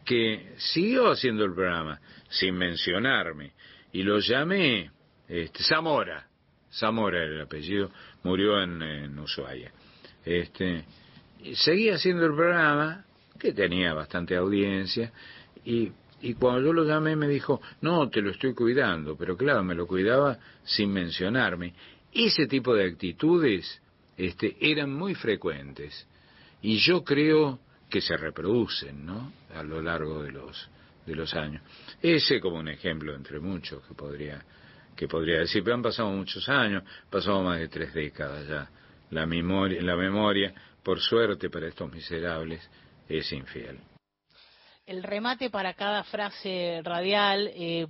[SPEAKER 23] que siguió haciendo el programa sin mencionarme y lo llamé este, Zamora, Zamora era el apellido, murió en, en Ushuaia. Este, seguía haciendo el programa, que tenía bastante audiencia, y, y cuando yo lo llamé me dijo, no, te lo estoy cuidando, pero claro, me lo cuidaba sin mencionarme. Ese tipo de actitudes este, eran muy frecuentes y yo creo que se reproducen ¿no? a lo largo de los, de los años. Ese como un ejemplo entre muchos que podría, que podría decir, pero han pasado muchos años, pasado más de tres décadas ya. La memoria, la memoria, por suerte para estos miserables, es infiel.
[SPEAKER 2] El remate para cada frase radial eh,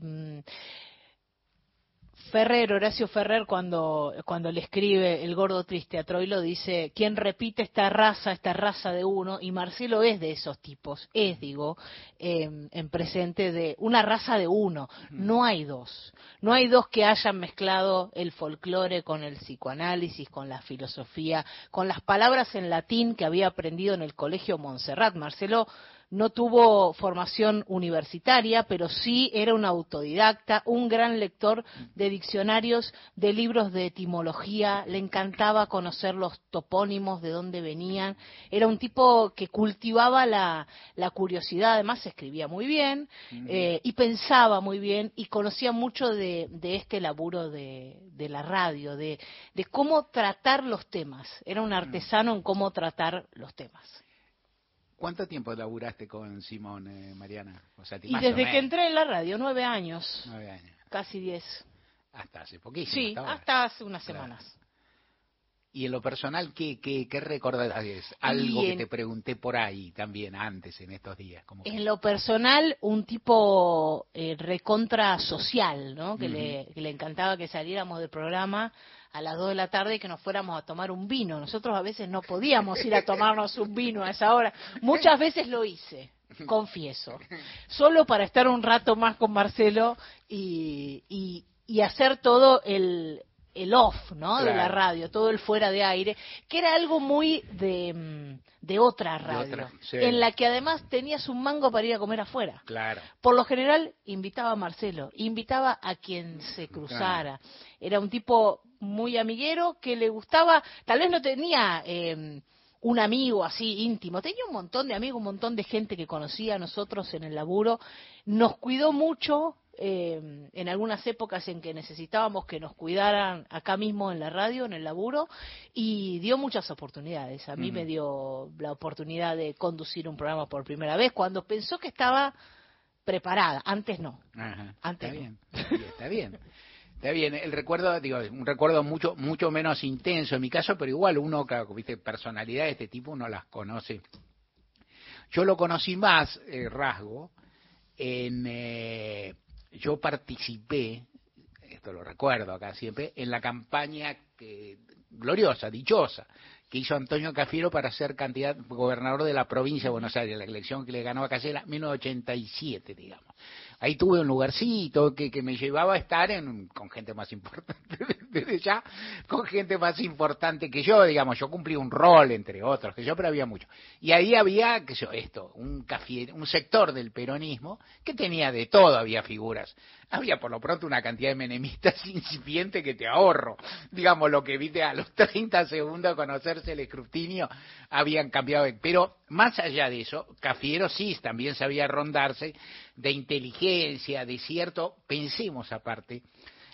[SPEAKER 2] Ferrer, Horacio Ferrer, cuando, cuando le escribe El gordo triste a Troilo, dice, quien repite esta raza, esta raza de uno, y Marcelo es de esos tipos, es, digo, em, en presente de una raza de uno, no hay dos, no hay dos que hayan mezclado el folclore con el psicoanálisis, con la filosofía, con las palabras en latín que había aprendido en el colegio Montserrat. Marcelo no tuvo formación universitaria, pero sí era un autodidacta, un gran lector de diccionarios, de libros de etimología, le encantaba conocer los topónimos, de dónde venían, era un tipo que cultivaba la, curiosidad, además escribía muy bien eh, y pensaba muy bien y conocía mucho de, este laburo de, la radio, de cómo tratar los temas, era un artesano en cómo tratar los temas.
[SPEAKER 1] ¿Cuánto tiempo laburaste con Simón, eh, Mariana?
[SPEAKER 2] y desde que entré en la radio, nueve años.
[SPEAKER 1] Nueve años.
[SPEAKER 2] Casi diez.
[SPEAKER 1] Hasta hace poquísimo.
[SPEAKER 2] Sí, hasta, hace unas semanas.
[SPEAKER 1] Y en lo personal, ¿qué, qué, qué recordás? Algo que te pregunté por ahí también antes, en estos días.
[SPEAKER 2] En lo personal, un tipo eh, recontra social, ¿no? Que, le, que le encantaba que saliéramos del programa a las dos de la tarde y que nos fuéramos a tomar un vino. Nosotros a veces no podíamos ir a tomarnos un vino a esa hora. Muchas veces lo hice, confieso. Solo para estar un rato más con Marcelo y, y, hacer todo el, el off, ¿no? De la radio, todo el fuera de aire, que era algo muy de, mm, de otra radio, en la que además tenías un mango para ir a comer afuera.
[SPEAKER 1] Claro.
[SPEAKER 2] Por lo general invitaba a Marcelo, invitaba a quien se cruzara. Era un tipo muy amiguero que le gustaba, tal vez no tenía eh, un amigo así íntimo, tenía un montón de amigos, un montón de gente que conocía a nosotros en el laburo, nos cuidó mucho eh, en algunas épocas en que necesitábamos que nos cuidaran acá mismo en la radio, en el laburo, y dio muchas oportunidades. A mí me dio la oportunidad de conducir un programa por primera vez cuando pensó que estaba preparada, antes no. Antes
[SPEAKER 1] está bien, está bien. Está bien, el recuerdo, digo, un recuerdo mucho mucho menos intenso en mi caso, pero igual uno, claro, viste, personalidad de este tipo uno las conoce. Yo lo conocí más, eh, rasgo, en, eh, yo participé, esto lo recuerdo acá siempre, en la campaña que, gloriosa, dichosa, que hizo Antonio Cafiero para ser candidato gobernador de la provincia de Buenos Aires, la elección que le ganó a Casella, 1987, digamos ahí tuve un lugarcito que, que me llevaba a estar en, con gente más importante desde ya, con gente más importante que yo, digamos, yo cumplí un rol entre otros que yo, pero había mucho. Y ahí había, que yo, esto, un, un sector del peronismo que tenía de todo, había figuras había por lo pronto una cantidad de menemistas incipiente que te ahorro. Digamos, lo que viste a los 30 segundos conocerse el escrutinio, habían cambiado. Pero más allá de eso, Cafiero sí también sabía rondarse de inteligencia, de cierto, pensemos aparte,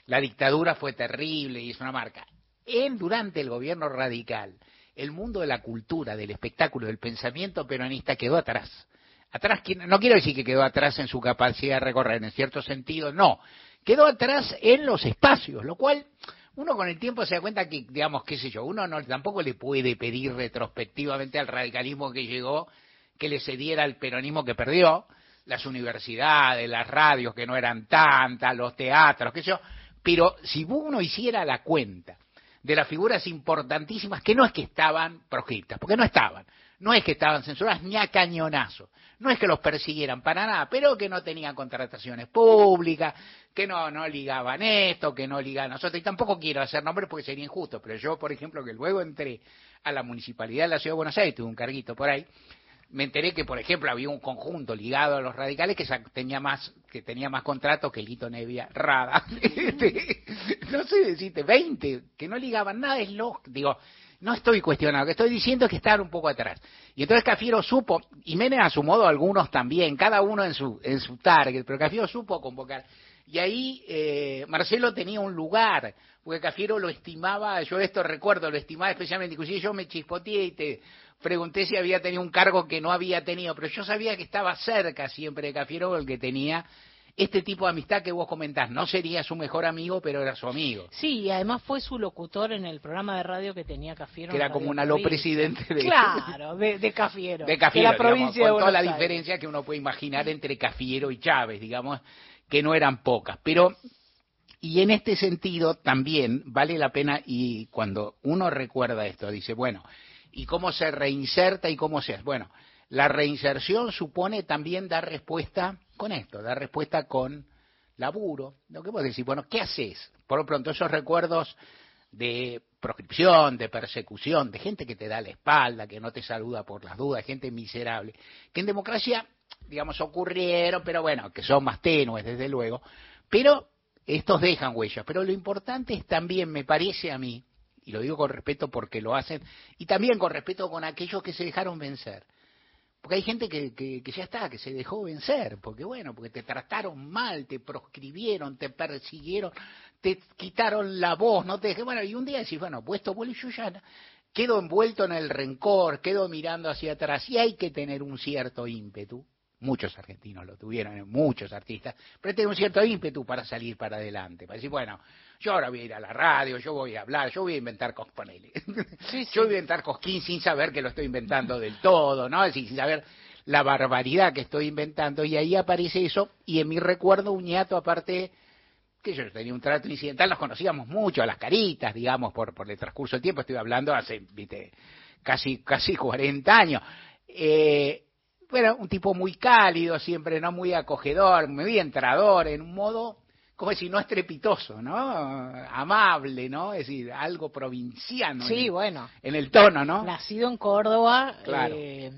[SPEAKER 1] la dictadura fue terrible y es una marca. En, durante el gobierno radical, el mundo de la cultura, del espectáculo, del pensamiento peronista quedó atrás atrás, no quiero decir que quedó atrás en su capacidad de recorrer, en cierto sentido, no, quedó atrás en los espacios, lo cual uno con el tiempo se da cuenta que, digamos, qué sé yo, uno no, tampoco le puede pedir retrospectivamente al radicalismo que llegó que le cediera al peronismo que perdió, las universidades, las radios que no eran tantas, los teatros, qué sé yo, pero si uno hiciera la cuenta de las figuras importantísimas que no es que estaban proscriptas, porque no estaban, no es que estaban censuradas ni a cañonazo, no es que los persiguieran para nada, pero que no tenían contrataciones públicas, que no, no ligaban esto, que no ligaban nosotros, y tampoco quiero hacer nombres porque sería injusto, pero yo, por ejemplo, que luego entré a la municipalidad de la Ciudad de Buenos Aires, tuve un carguito por ahí, me enteré que, por ejemplo, había un conjunto ligado a los radicales que tenía más que tenía más contratos que Lito Nevia Rada. Este, no sé decirte, 20, que no ligaban nada, es lo, digo, no estoy cuestionando, que estoy diciendo es que estaban un poco atrás. Y entonces Cafiero supo, y Menem a su modo algunos también, cada uno en su, en su target, pero Cafiero supo convocar. Y ahí eh, Marcelo tenía un lugar, porque Cafiero lo estimaba, yo esto recuerdo, lo estimaba especialmente, inclusive yo me chispoteé y te pregunté si había tenido un cargo que no había tenido, pero yo sabía que estaba cerca siempre de Cafiero el que tenía este tipo de amistad que vos comentás. No sería su mejor amigo, pero era su amigo.
[SPEAKER 2] Sí, y además fue su locutor en el programa de radio que tenía Cafiero.
[SPEAKER 1] Que era como un aló presidente de...
[SPEAKER 2] Claro, de, Cafiero.
[SPEAKER 1] De Cafiero, la provincia con toda la diferencia que uno puede imaginar entre Cafiero y Chávez, digamos, que no eran pocas. Pero, y en este sentido también vale la pena, y cuando uno recuerda esto, dice, bueno, ¿y cómo se reinserta y cómo se... Bueno, la reinserción supone también dar respuesta con esto, dar respuesta con laburo. Lo que vos decís, bueno, ¿qué haces? Por lo pronto, esos recuerdos de proscripción, de persecución, de gente que te da la espalda, que no te saluda por las dudas, gente miserable, que en democracia, digamos, ocurrieron, pero bueno, que son más tenues, desde luego, pero estos dejan huellas. Pero lo importante es también, me parece a mí, y lo digo con respeto porque lo hacen, y también con respeto con aquellos que se dejaron vencer. Porque hay gente que, que, ya está, que se dejó vencer, porque bueno, porque te trataron mal, te proscribieron, te persiguieron, te quitaron la voz, no te dejé, bueno, y un día decís, bueno, puesto vuelo y yo ya quedo envuelto en el rencor, quedo mirando hacia atrás, y hay que tener un cierto ímpetu, muchos argentinos lo tuvieron, muchos artistas, pero tener un cierto ímpetu para salir para adelante, para decir, bueno, yo ahora voy a ir a la radio, yo voy a hablar, yo voy a inventar cosponele. Yo voy a inventar cosquín sin saber que lo estoy inventando del todo, ¿no? Es decir, sin saber la barbaridad que estoy inventando. Y ahí aparece eso. Y en mi recuerdo, un ñato, aparte, que yo tenía un trato incidental, nos conocíamos mucho, a las caritas, digamos, por, por el transcurso del tiempo. Estoy hablando hace, viste, casi, casi 40 años. Eh, bueno, un tipo muy cálido siempre, ¿no? Muy acogedor, muy entrador, en un modo como decir, no estrepitoso, ¿no? Amable, ¿no? Es decir, algo provinciano.
[SPEAKER 2] Sí, bueno.
[SPEAKER 1] En el tono, ¿no?
[SPEAKER 2] Nacido en Córdoba. Eh,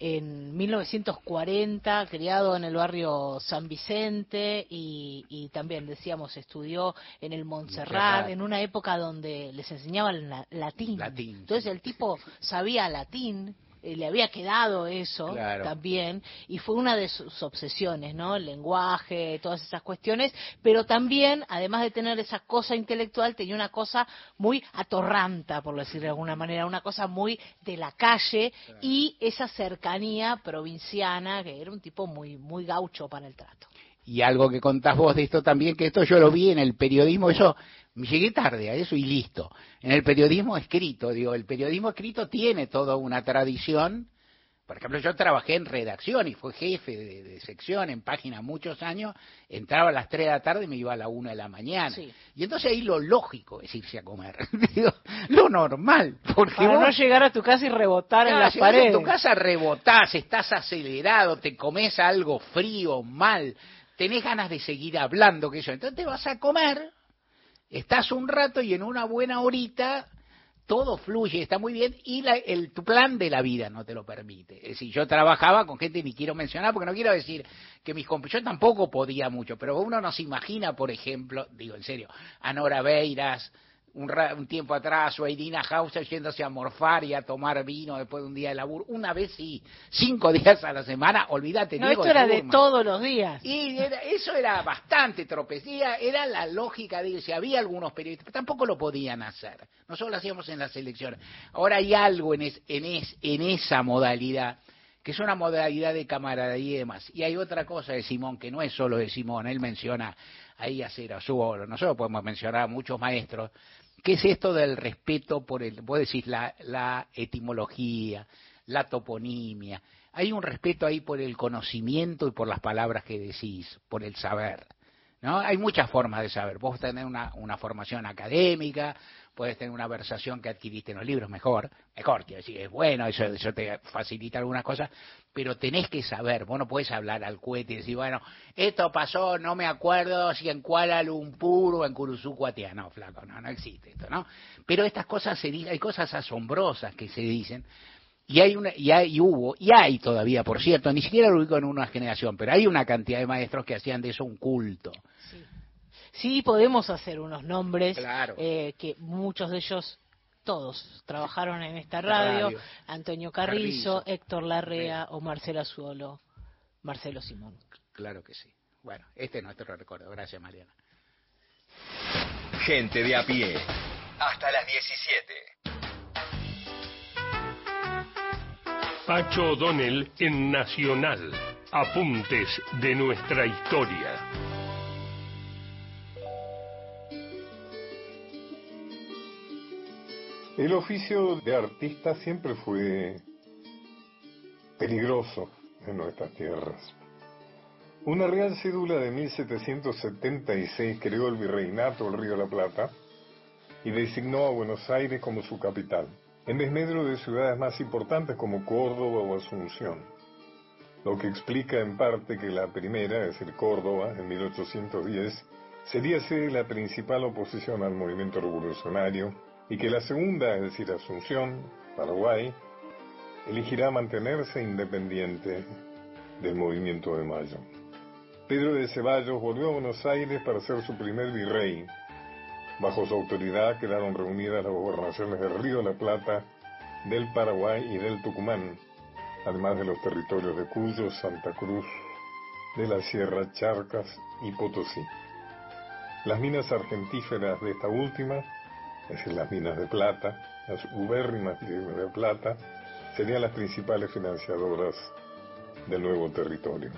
[SPEAKER 2] en 1940, criado en el barrio San Vicente y, también, decíamos, estudió en el Montserrat, en una época donde les enseñaban latín.
[SPEAKER 1] latín.
[SPEAKER 2] Entonces el tipo sabía latín, eh, le había quedado eso también y fue una de sus obsesiones, ¿no? El lenguaje, todas esas cuestiones, pero también, además de tener esa cosa intelectual, tenía una cosa muy atorranta, por decir de alguna manera, una cosa muy de la calle y esa cercanía provinciana, que era un tipo muy, muy gaucho para el trato.
[SPEAKER 1] Y algo que contás vos de esto también, que esto yo lo vi en el periodismo, eso llegué tarde a eso y listo. En el periodismo escrito, digo, el periodismo escrito tiene toda una tradición. Por ejemplo, yo trabajé en redacción y fue jefe de, sección en página muchos años, entraba a las 3 de la tarde y me iba a la 1 de la mañana. Y entonces ahí lo lógico es irse a comer, digo, lo normal. Porque
[SPEAKER 2] Para no llegar a tu casa y rebotar en las paredes.
[SPEAKER 1] En tu casa rebotás, estás acelerado, te comes algo frío, mal, tenés ganas de seguir hablando que eso. Entonces te vas a comer Estás un rato y en una buena horita todo fluye, está muy bien, y el, tu plan de la vida no te lo permite. Es decir, yo trabajaba con gente, ni quiero mencionar, porque no quiero decir que mis yo tampoco podía mucho, pero uno no se imagina, por ejemplo, digo en serio, a Nora Beiras, un, tiempo atrás, o a Irina Hauser yéndose a morfar y a tomar vino después de un día de laburo. Una vez sí, cinco días a la semana, olvídate.
[SPEAKER 2] No, esto era de todos los días.
[SPEAKER 1] Y eso era bastante tropecía, era la lógica de si había algunos periodistas, pero tampoco lo podían hacer. Nosotros lo hacíamos en las elecciones. Ahora hay algo en, en, en esa modalidad que es una modalidad de camaradería y demás. Y hay otra cosa de Simón, que no es solo de Simón, él menciona ahí a Cerazuelo, nosotros podemos mencionar a muchos maestros, ¿Qué es esto del respeto por el, vos decís, la, la etimología, la toponimia? Hay un respeto ahí por el conocimiento y por las palabras que decís, por el saber. ¿no? Hay muchas formas de saber. Vos una, una formación académica, puedes tener una versación que adquiriste en los libros mejor, mejor, quiero decir, es bueno, eso, eso te facilita algunas cosas, pero tenés que saber, vos no puedes hablar al cohete y decir, bueno, esto pasó, no me acuerdo si en Kuala Lumpur o en Curuzucuatia, no, flaco, no, no existe esto, ¿no? Pero estas cosas se hay cosas asombrosas que se dicen, y hay una y hay y hubo y hay todavía por cierto ni siquiera lo ubico en una generación pero hay una cantidad de maestros que hacían de eso un culto.
[SPEAKER 2] Sí, podemos hacer unos nombres eh, que muchos de ellos todos trabajaron en esta radio, Antonio Carrizo, Héctor Larrea o Marcelo Azuolo Marcelo Simón.
[SPEAKER 1] Claro que sí. Bueno este es nuestro recuerdo. Gracias Mariana.
[SPEAKER 9] Gente de a pie. Hasta las 17
[SPEAKER 15] Pacho O'Donnell en Nacional. Apuntes de nuestra historia.
[SPEAKER 24] El oficio de artista siempre fue peligroso en nuestras tierras. Una real cédula de 1776 creó el virreinato del Río de la Plata y designó a Buenos Aires como su capital en desmedro de ciudades más importantes como Córdoba o Asunción, lo que explica en parte que la primera, es decir, Córdoba, en 1810, sería ser la principal oposición al movimiento revolucionario y que la segunda, es decir, Asunción, Paraguay, elegirá mantenerse independiente del movimiento de Mayo. Pedro de Ceballos volvió a Buenos Aires para ser su primer virrey Bajo su autoridad quedaron reunidas las gobernaciones del Río de la Plata, del Paraguay y del Tucumán, además de los territorios de Cuyo, Santa Cruz, de la Sierra Charcas y Potosí. Las minas argentíferas de esta última, es decir, las minas de plata, las ubérrimas de plata, serían las principales financiadoras del nuevo territorio.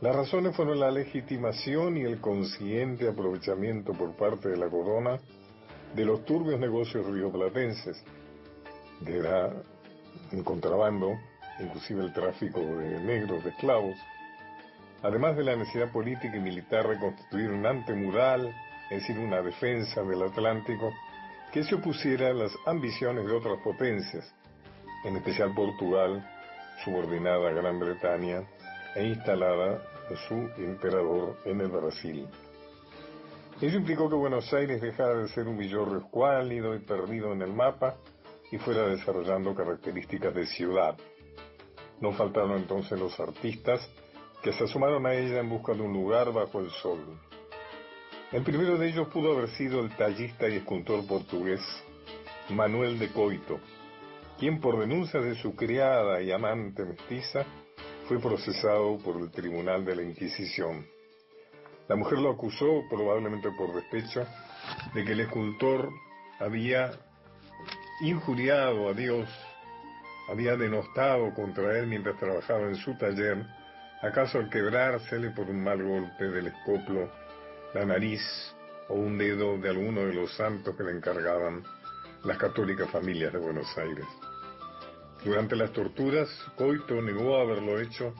[SPEAKER 24] Las razones fueron la legitimación y el consciente aprovechamiento por parte de la corona de los turbios negocios rioplatenses, que era el contrabando, inclusive el tráfico de negros, de esclavos, además de la necesidad política y militar de constituir un antemural, es decir, una defensa del Atlántico, que se opusiera a las ambiciones de otras potencias, en especial Portugal, subordinada a Gran Bretaña e instalada su emperador en el Brasil. Ello implicó que Buenos Aires dejara de ser un villorrio escuálido y perdido en el mapa y fuera desarrollando características de ciudad. No faltaron entonces los artistas que se asomaron a ella en busca de un lugar bajo el sol. El primero de ellos pudo haber sido el tallista y escultor portugués Manuel de Coito, quien por denuncia de su criada y amante mestiza fue procesado por el Tribunal de la Inquisición. La mujer lo acusó, probablemente por despecho, de que el escultor había injuriado a Dios, había denostado contra él mientras trabajaba en su taller, acaso al quebrársele por un mal golpe del escoplo la nariz o un dedo de alguno de los santos que le encargaban las católicas familias de Buenos Aires. Durante las torturas, Coito negó haberlo hecho,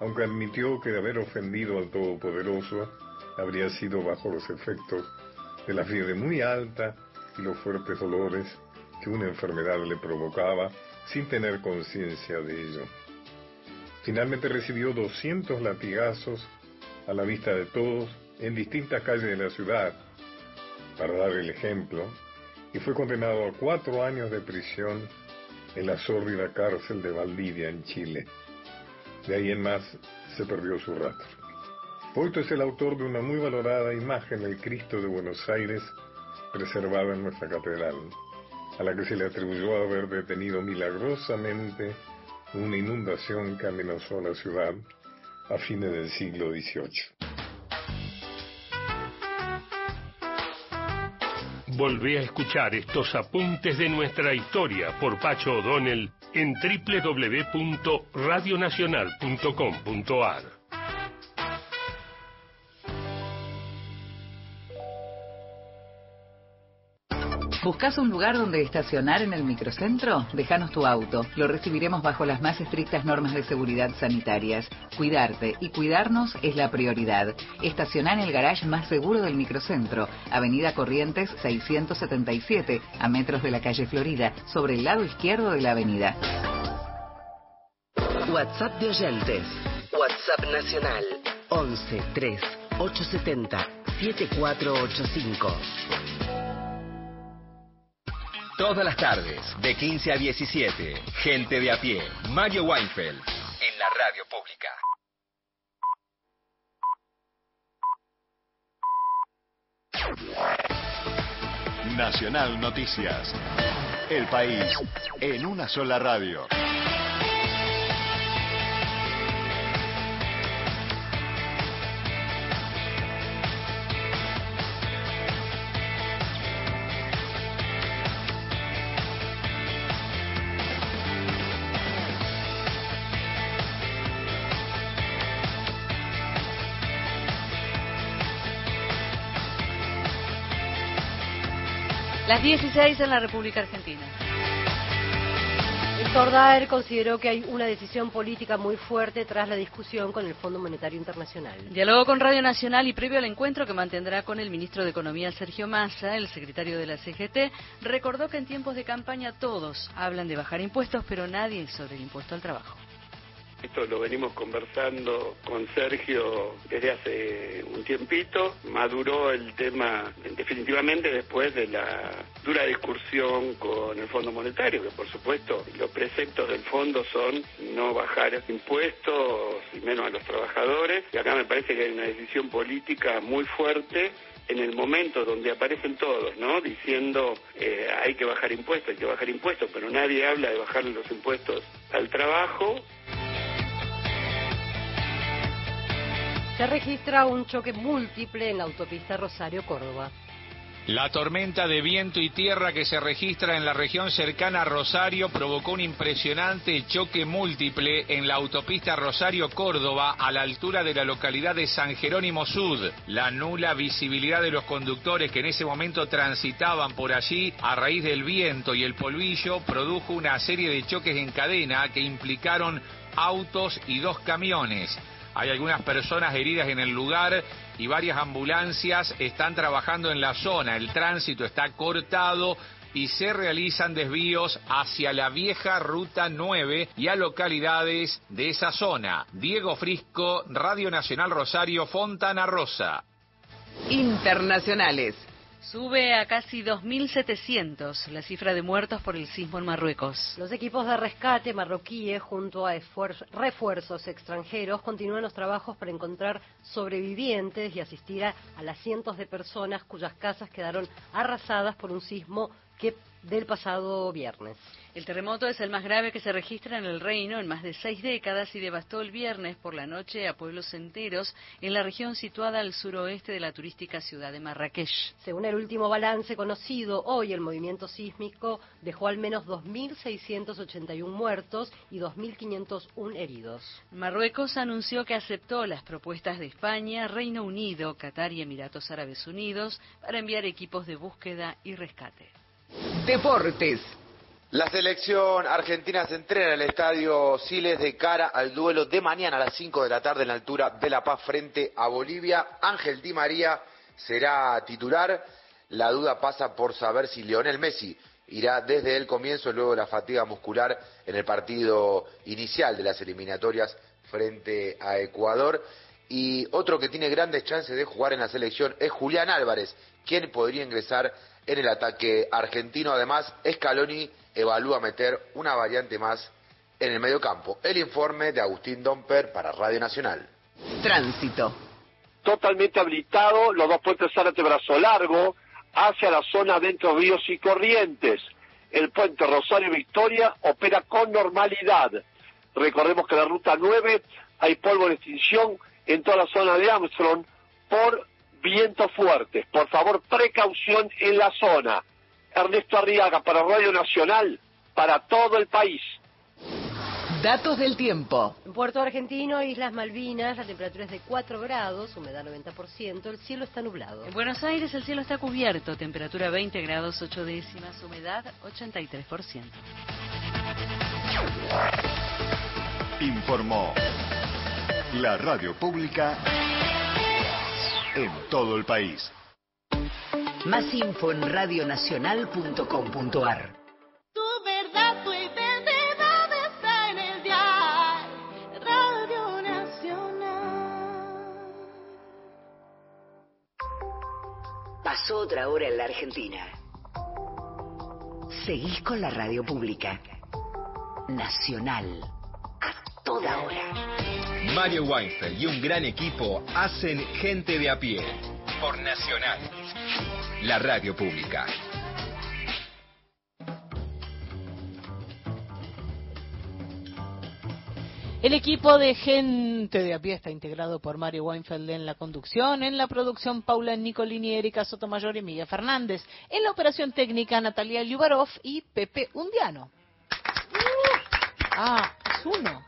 [SPEAKER 24] aunque admitió que de haber ofendido al Todopoderoso habría sido bajo los efectos de la fiebre muy alta y los fuertes dolores que una enfermedad le provocaba sin tener conciencia de ello. Finalmente recibió 200 latigazos a la vista de todos en distintas calles de la ciudad, para dar el ejemplo, y fue condenado a cuatro años de prisión en la sórdida cárcel de Valdivia, en Chile. De ahí en más se perdió su rastro. Poito es el autor de una muy valorada imagen del Cristo de Buenos Aires, preservada en nuestra catedral, a la que se le atribuyó haber detenido milagrosamente una inundación que amenazó a la ciudad a fines del siglo XVIII.
[SPEAKER 15] Volvé a escuchar estos apuntes de nuestra historia por Pacho O'Donnell en www.radionacional.com.ar.
[SPEAKER 25] ¿Buscas un lugar donde estacionar en el microcentro? Déjanos tu auto. Lo recibiremos bajo las más estrictas normas de seguridad sanitarias. Cuidarte y cuidarnos es la prioridad. Estaciona en el garage más seguro del microcentro, Avenida Corrientes 677, a metros de la calle Florida, sobre el lado izquierdo de la avenida.
[SPEAKER 19] WhatsApp de oyentes. WhatsApp nacional 11 3 870 7485.
[SPEAKER 9] Todas las tardes, de 15 a 17, gente de a pie, Mario Weinfeld, en la radio pública.
[SPEAKER 10] Nacional Noticias. El país en una sola radio.
[SPEAKER 26] Las 16 en la República Argentina.
[SPEAKER 11] Héctor Daer consideró que hay una decisión política muy fuerte tras la discusión con el Fondo Monetario Internacional.
[SPEAKER 26] Dialogó con Radio Nacional y previo al encuentro que mantendrá con el ministro de Economía Sergio Massa, el secretario de la CGT, recordó que en tiempos de campaña todos hablan de bajar impuestos, pero nadie sobre el impuesto al trabajo.
[SPEAKER 27] Esto lo venimos conversando con Sergio desde hace un tiempito. Maduró el tema definitivamente después de la dura discusión con el Fondo Monetario, que por supuesto los preceptos del fondo son no bajar impuestos y menos a los trabajadores. Y acá me parece que hay una decisión política muy fuerte en el momento donde aparecen todos, ¿no? Diciendo eh, hay que bajar impuestos, hay que bajar impuestos, pero nadie habla de bajar los impuestos al trabajo.
[SPEAKER 11] Se registra un choque múltiple en la autopista Rosario-Córdoba.
[SPEAKER 28] La tormenta de viento y tierra que se registra en la región cercana a Rosario provocó un impresionante choque múltiple en la autopista Rosario-Córdoba a la altura de la localidad de San Jerónimo Sud. La nula visibilidad de los conductores que en ese momento transitaban por allí a raíz del viento y el polvillo produjo una serie de choques en cadena que implicaron autos y dos camiones. Hay algunas personas heridas en el lugar y varias ambulancias están trabajando en la zona. El tránsito está cortado y se realizan desvíos hacia la vieja Ruta 9 y a localidades de esa zona. Diego Frisco, Radio Nacional Rosario, Fontana Rosa.
[SPEAKER 25] Internacionales.
[SPEAKER 26] Sube a casi 2.700 la cifra de muertos por el sismo en Marruecos.
[SPEAKER 11] Los equipos de rescate marroquíes, junto a refuerzos extranjeros, continúan los trabajos para encontrar sobrevivientes y asistir a, a las cientos de personas cuyas casas quedaron arrasadas por un sismo que del pasado viernes.
[SPEAKER 26] El terremoto es el más grave que se registra en el reino en más de seis décadas y devastó el viernes por la noche a pueblos enteros en la región situada al suroeste de la turística ciudad de Marrakech.
[SPEAKER 11] Según el último balance conocido, hoy el movimiento sísmico dejó al menos 2.681 muertos y 2.501 heridos.
[SPEAKER 26] Marruecos anunció que aceptó las propuestas de España, Reino Unido, Qatar y Emiratos Árabes Unidos para enviar equipos de búsqueda y rescate.
[SPEAKER 25] Deportes.
[SPEAKER 29] La selección argentina se entrena en el estadio Siles de cara al duelo de mañana a las 5 de la tarde en la altura de La Paz frente a Bolivia. Ángel Di María será titular. La duda pasa por saber si Lionel Messi irá desde el comienzo, luego de la fatiga muscular en el partido inicial de las eliminatorias frente a Ecuador. Y otro que tiene grandes chances de jugar en la selección es Julián Álvarez, quien podría ingresar en el ataque argentino. Además, Scaloni evalúa meter una variante más en el mediocampo. El informe de Agustín Domper para Radio Nacional.
[SPEAKER 25] Tránsito.
[SPEAKER 30] Totalmente habilitado los dos puentes Zárate Brazo Largo hacia la zona dentro ríos y corrientes. El puente Rosario Victoria opera con normalidad. Recordemos que la ruta 9 hay polvo de extinción en toda la zona de Armstrong por vientos fuertes. Por favor, precaución en la zona. Ernesto Arriaga para Radio Nacional, para todo el país.
[SPEAKER 25] Datos del tiempo.
[SPEAKER 11] En Puerto Argentino, Islas Malvinas, la temperatura es de 4 grados, humedad 90%, el cielo está nublado.
[SPEAKER 26] En Buenos Aires el cielo está cubierto, temperatura 20 grados 8 décimas, humedad 83%.
[SPEAKER 10] Informó la radio pública en todo el país.
[SPEAKER 14] Más info en radionacional.com.ar.
[SPEAKER 31] Tu verdad, tu identidad está en el dial Radio Nacional.
[SPEAKER 14] Pasó otra hora en la Argentina. Seguís con la radio pública. Nacional. A toda hora.
[SPEAKER 9] Mario Weinfeld y un gran equipo hacen Gente de a pie por Nacional, la radio pública.
[SPEAKER 2] El equipo de gente de a pie está integrado por Mario Weinfeld en la conducción, en la producción Paula Nicolini, Erika Sotomayor y Miguel Fernández, en la operación técnica Natalia Yubarov y Pepe Undiano. Ah, es uno.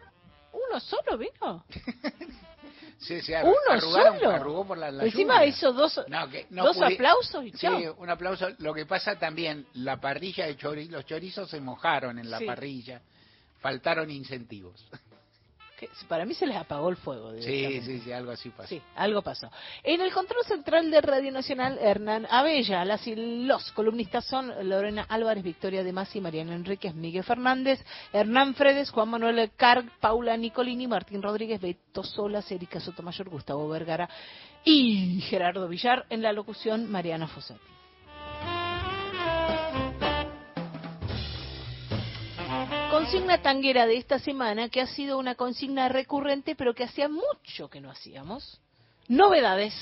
[SPEAKER 2] ¿Uno solo vino?
[SPEAKER 1] Sí, sí,
[SPEAKER 2] ¿Uno
[SPEAKER 1] arrugaron,
[SPEAKER 2] solo?
[SPEAKER 1] arrugó por la, la
[SPEAKER 2] Encima
[SPEAKER 1] lluvia.
[SPEAKER 2] hizo dos,
[SPEAKER 1] No, que no
[SPEAKER 2] dos aplausos y
[SPEAKER 1] Sí, un aplauso. Lo que pasa también, la parrilla de chorizo, los chorizos se mojaron en la
[SPEAKER 2] Sí.
[SPEAKER 1] parrilla. Faltaron incentivos.
[SPEAKER 2] Que Para mí se les apagó el fuego.
[SPEAKER 1] Sí, sí, sí, algo así pasó.
[SPEAKER 2] Sí, algo pasó. En el control central de Radio Nacional, Hernán Abella. Las y los columnistas son Lorena Álvarez, Victoria de Masi, Mariana Enríquez, Miguel Fernández, Hernán Fredes, Juan Manuel Carg, Paula Nicolini, Martín Rodríguez, Beto Solas, Erika Sotomayor, Gustavo Vergara y Gerardo Villar. En la locución, Mariana Fossati. Consigna tanguera de esta semana, que ha sido una consigna recurrente, pero que hacía mucho que no hacíamos. Novedades.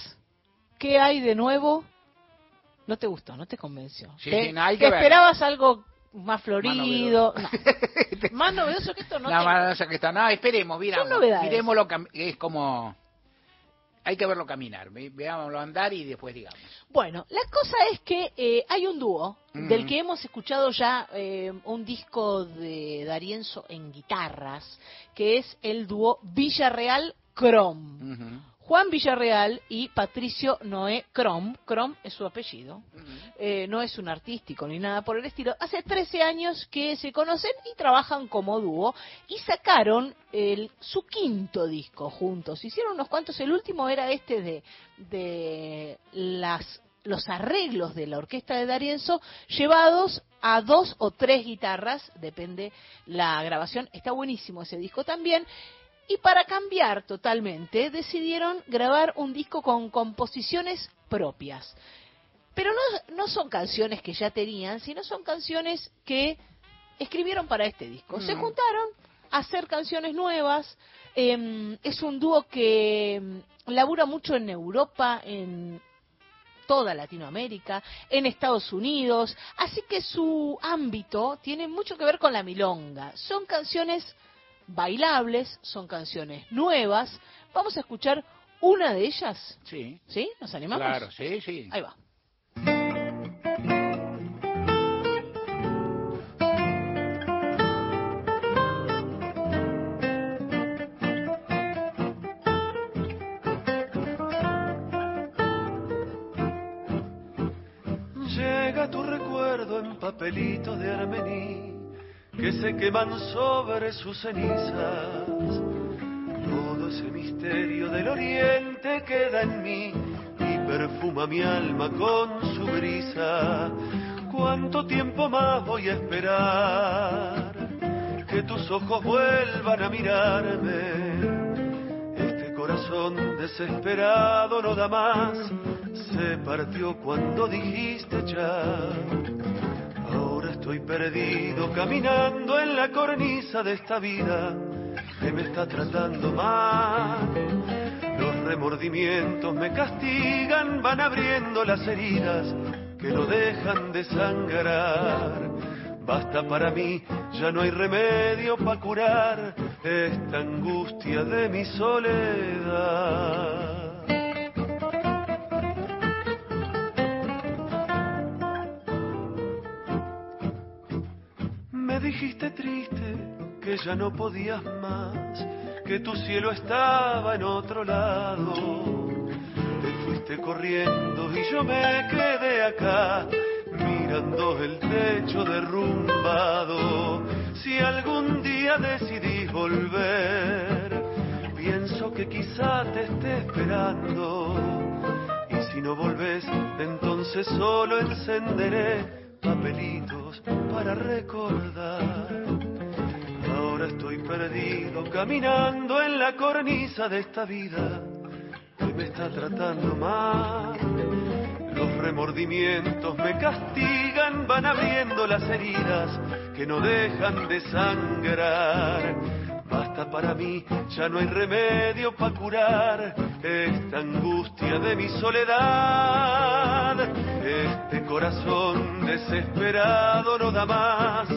[SPEAKER 2] ¿Qué hay de nuevo? No te gustó, no te convenció.
[SPEAKER 1] Sí,
[SPEAKER 2] ¿Te,
[SPEAKER 1] sí, no, hay
[SPEAKER 2] te
[SPEAKER 1] que ver.
[SPEAKER 2] esperabas algo más florido? No. más novedoso que esto no, te-
[SPEAKER 1] más novedoso que está. No, esperemos, miramos.
[SPEAKER 2] novedades.
[SPEAKER 1] Miremoslo, cam- es como... Hay que verlo caminar, ve- veámoslo andar y después digamos.
[SPEAKER 2] Bueno, la cosa es que eh, hay un dúo del que hemos escuchado ya eh, un disco de Darienzo en guitarras, que es el dúo Villarreal Crom. Juan Villarreal y Patricio Noé Crom. Crom es su apellido. Eh, no es un artístico ni nada por el estilo. Hace 13 años que se conocen y trabajan como dúo y sacaron el, su quinto disco juntos. Hicieron unos cuantos. El último era este de, de las los arreglos de la orquesta de Darienzo llevados a dos o tres guitarras, depende la grabación. Está buenísimo ese disco también. Y para cambiar totalmente, decidieron grabar un disco con composiciones propias. Pero no, no son canciones que ya tenían, sino son canciones que escribieron para este disco. Se
[SPEAKER 32] Mm.
[SPEAKER 2] juntaron a hacer canciones nuevas. Eh, es un dúo que mm, labura mucho en Europa, en toda Latinoamérica, en Estados Unidos, así que su ámbito tiene mucho que ver con la milonga. Son canciones bailables, son canciones nuevas. Vamos a escuchar una de ellas.
[SPEAKER 1] Sí.
[SPEAKER 2] ¿Sí? ¿Nos animamos?
[SPEAKER 1] Claro, sí, sí.
[SPEAKER 2] Ahí va.
[SPEAKER 32] Llega tu recuerdo en papelitos de armení que se queman sobre sus cenizas. Todo ese misterio del oriente queda en mí y perfuma mi alma con su brisa. ¿Cuánto tiempo más voy a esperar que tus ojos vuelvan a mirarme? Este corazón desesperado no da más, se partió cuando dijiste ya. Estoy perdido caminando en la cornisa de esta vida que me está tratando mal. Los remordimientos me castigan, van abriendo las heridas que no dejan de sangrar. Basta para mí, ya no hay remedio para curar esta angustia de mi soledad. Ya no podías más, que tu cielo estaba en otro lado. Te fuiste corriendo y yo me quedé acá, mirando el techo derrumbado. Si algún día decidís volver, pienso que quizá te esté esperando. Y si no volves, entonces solo encenderé papelitos para recordar. Estoy perdido caminando en la cornisa de esta vida que me está tratando mal. Los remordimientos me castigan, van abriendo las heridas que no dejan de sangrar. Basta para mí, ya no hay remedio para curar esta angustia de mi soledad. Este corazón desesperado no da más,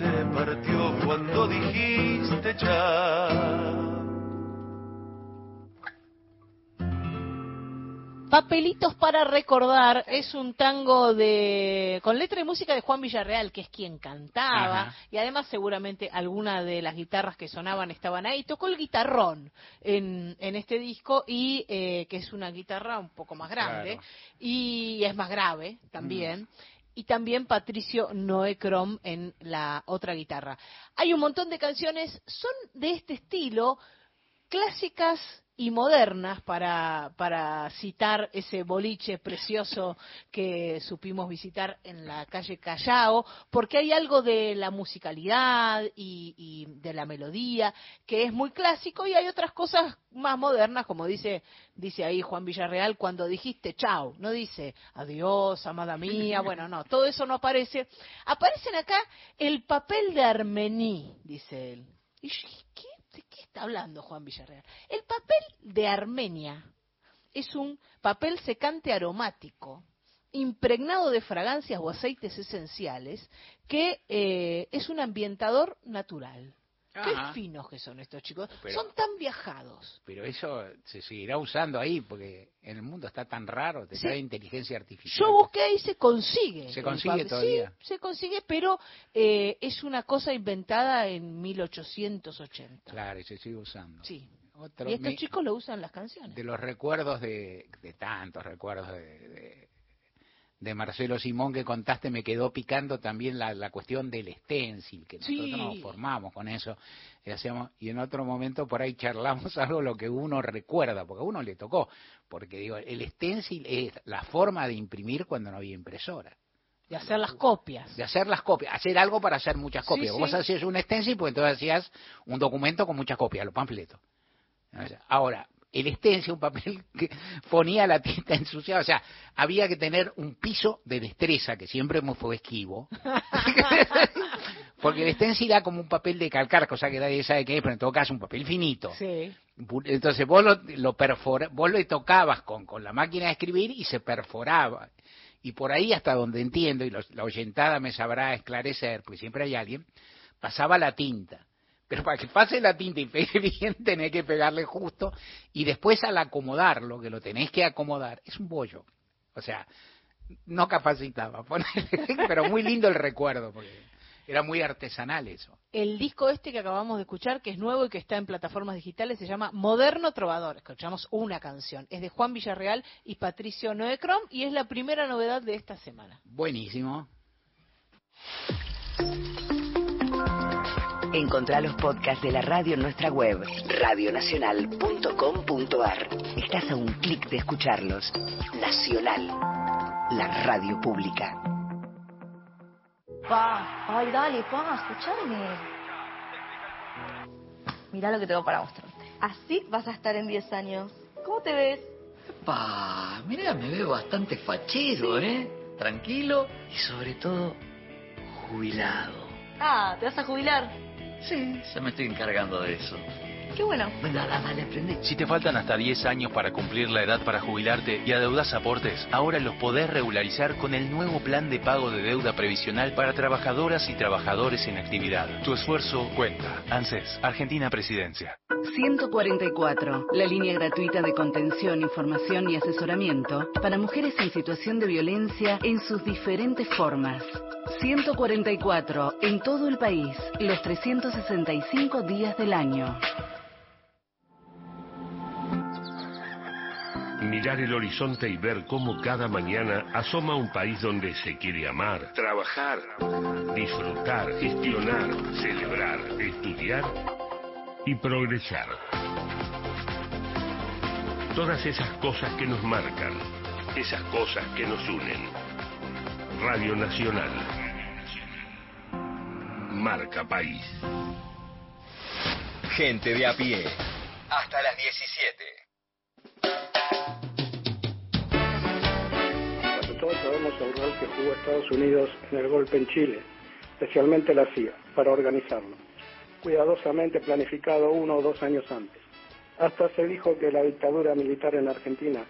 [SPEAKER 32] se partió cuando dijiste ya.
[SPEAKER 2] Papelitos para recordar es un tango de con letra y música de Juan Villarreal, que es quien cantaba,
[SPEAKER 1] Ajá.
[SPEAKER 2] y además seguramente alguna de las guitarras que sonaban estaban ahí. Tocó el guitarrón en, en este disco y eh, que es una guitarra un poco más grande
[SPEAKER 1] Claro.
[SPEAKER 2] y es más grave también. Y también Patricio Noé Crom en la otra guitarra. Hay un montón de canciones, son de este estilo, clásicas y modernas para, para citar ese boliche precioso que supimos visitar en la calle Callao, porque hay algo de la musicalidad y, y de la melodía que es muy clásico y hay otras cosas más modernas, como dice, dice ahí Juan Villarreal, cuando dijiste chao, no dice adiós, amada mía, bueno, no, todo eso no aparece. Aparecen acá el papel de Armení, dice él. Y yo ¿qué? ¿De qué está hablando Juan Villarreal? El papel de Armenia es un papel secante aromático, impregnado de fragancias o aceites esenciales, que eh, es un ambientador natural.
[SPEAKER 1] Ajá.
[SPEAKER 2] Qué finos que son estos chicos.
[SPEAKER 1] Pero-
[SPEAKER 2] son tan viajados.
[SPEAKER 1] Pero eso se seguirá usando ahí porque en el mundo está tan raro, te
[SPEAKER 2] Sí.
[SPEAKER 1] trae inteligencia artificial.
[SPEAKER 2] Yo busqué y se consigue.
[SPEAKER 1] Se consigue todavía.
[SPEAKER 2] Sí, se consigue, pero eh, es una cosa inventada en 1880.
[SPEAKER 1] Claro, y se sigue usando.
[SPEAKER 2] Sí.
[SPEAKER 1] Otro-
[SPEAKER 2] y estos chicos lo usan en las canciones.
[SPEAKER 1] de los recuerdos de, de tantos recuerdos de, de, de Marcelo Simón que contaste me quedó picando también la, la cuestión del stencil que nosotros
[SPEAKER 2] Sí.
[SPEAKER 1] nos formamos con eso y hacíamos y en otro momento por ahí charlamos algo lo que uno recuerda porque a uno le tocó porque digo el stencil es la forma de imprimir cuando no había impresora
[SPEAKER 2] De hacer las copias.
[SPEAKER 1] de hacer las copias, hacer algo para hacer muchas copias.
[SPEAKER 2] sí.
[SPEAKER 1] Vos hacías un stencil, pues entonces hacías un documento con muchas copias, los panfletos. Ahora, el stencil, un papel que ponía la tinta ensuciada, o sea, había que tener un piso de destreza, que siempre me fue esquivo, porque el stencil era como un papel de calcar, cosa que nadie sabe qué es, pero en todo caso un papel finito.
[SPEAKER 2] Sí.
[SPEAKER 1] Entonces vos lo, lo perfora- vos lo tocabas con, con la máquina de escribir y se perforaba. Y por ahí hasta donde entiendo, y los- la oyentada me sabrá esclarecer, porque siempre hay alguien, pasaba la tinta. Pero para que pase la tinta y pegue bien, tenés que pegarle justo. Y después al acomodarlo, que lo tenés que acomodar, es un bollo. O sea, no capacitaba. Pero muy lindo el recuerdo, porque era muy artesanal eso.
[SPEAKER 2] El disco este que acabamos de escuchar, que es nuevo y que está en plataformas digitales, se llama Moderno Trovador. Escuchamos una canción. Es de Juan Villarreal y Patricio Noecrom y es la primera novedad de esta semana.
[SPEAKER 1] Buenísimo.
[SPEAKER 14] Encontrá los podcasts de la radio en nuestra web, radionacional.com.ar. Estás a un clic de escucharlos. Nacional, la radio pública.
[SPEAKER 33] Pa, ay, dale, pa, escuchame. Mirá lo que tengo para mostrarte. Así vas a estar en 10 años. ¿Cómo te ves?
[SPEAKER 34] Pa, mira, me veo bastante fachero, ¿eh? Tranquilo y sobre todo jubilado.
[SPEAKER 33] Ah, ¿te vas a jubilar?
[SPEAKER 34] Sí, ya me estoy encargando de eso.
[SPEAKER 33] Qué bueno.
[SPEAKER 34] Bueno, dale, dale, prende.
[SPEAKER 35] Si te faltan hasta 10 años para cumplir la edad para jubilarte y adeudas aportes, ahora los podés regularizar con el nuevo plan de pago de deuda previsional para trabajadoras y trabajadores en actividad. Tu esfuerzo cuenta. ANSES, Argentina Presidencia.
[SPEAKER 19] 144, la línea gratuita de contención, información y asesoramiento para mujeres en situación de violencia en sus diferentes formas. 144, en todo el país, los 365 días del año.
[SPEAKER 15] Mirar el horizonte y ver cómo cada mañana asoma un país donde se quiere amar, trabajar, disfrutar, gestionar, celebrar, estudiar y progresar. Todas esas cosas que nos marcan, esas cosas que nos unen. Radio Nacional. Marca País.
[SPEAKER 9] Gente de a pie. Hasta las 17.
[SPEAKER 36] Todos sabemos el rol que jugó Estados Unidos en el golpe en Chile, especialmente la CIA, para organizarlo cuidadosamente planificado uno o dos años antes. Hasta se dijo que la dictadura militar en Argentina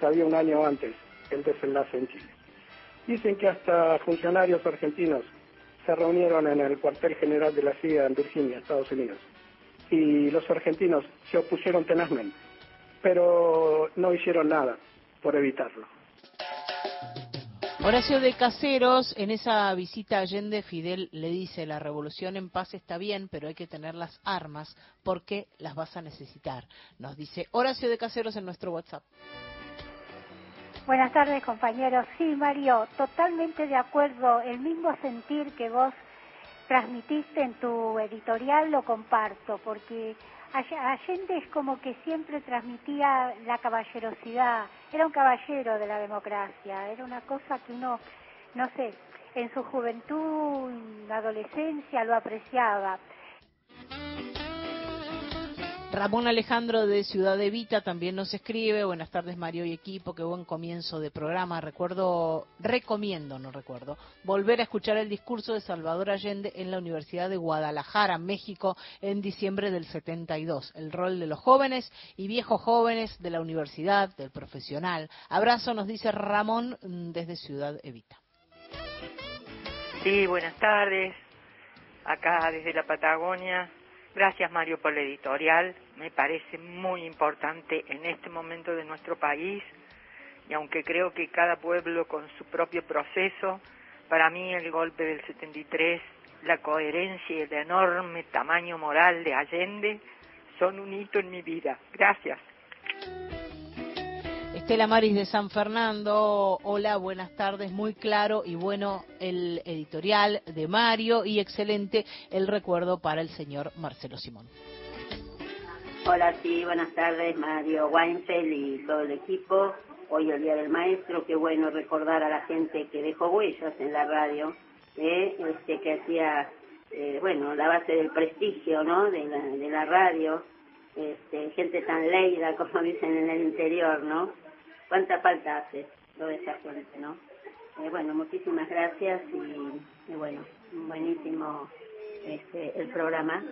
[SPEAKER 36] sabía un año antes el desenlace en Chile. Dicen que hasta funcionarios argentinos se reunieron en el cuartel general de la CIA en Virginia, Estados Unidos, y los argentinos se opusieron tenazmente, pero no hicieron nada por evitarlo.
[SPEAKER 2] Horacio de Caseros, en esa visita a Allende, Fidel le dice, la revolución en paz está bien, pero hay que tener las armas porque las vas a necesitar. Nos dice Horacio de Caseros en nuestro WhatsApp.
[SPEAKER 37] Buenas tardes, compañeros. Sí, Mario, totalmente de acuerdo. El mismo sentir que vos transmitiste en tu editorial lo comparto, porque Allende es como que siempre transmitía la caballerosidad, era un caballero de la democracia, era una cosa que uno, no sé, en su juventud, adolescencia lo apreciaba.
[SPEAKER 2] Ramón Alejandro de Ciudad Evita también nos escribe, buenas tardes Mario y equipo, qué buen comienzo de programa. Recuerdo, recomiendo, no recuerdo, volver a escuchar el discurso de Salvador Allende en la Universidad de Guadalajara, México, en diciembre del 72. El rol de los jóvenes y viejos jóvenes de la universidad, del profesional. Abrazo, nos dice Ramón mm, desde Ciudad Evita.
[SPEAKER 38] Sí, buenas tardes. Acá desde la Patagonia Gracias Mario por la editorial, me parece muy importante en este momento de nuestro país y aunque creo que cada pueblo con su propio proceso, para mí el golpe del 73, la coherencia y el enorme tamaño moral de Allende son un hito en mi vida. Gracias.
[SPEAKER 2] Estela Maris de San Fernando, hola, buenas tardes, muy claro y bueno el editorial de Mario y excelente el recuerdo para el señor Marcelo Simón.
[SPEAKER 39] Hola, sí, buenas tardes, Mario Weinfeld y todo el equipo. Hoy el Día del Maestro, qué bueno recordar a la gente que dejó huellas en la radio, ¿eh? este, que hacía, eh, bueno, la base del prestigio, ¿no?, de la, de la radio, este, gente tan leída, como dicen en el interior, ¿no? cuánta falta hace lo de esa gente, ¿no? Eh, bueno, muchísimas gracias y, bueno, buenísimo este, el programa.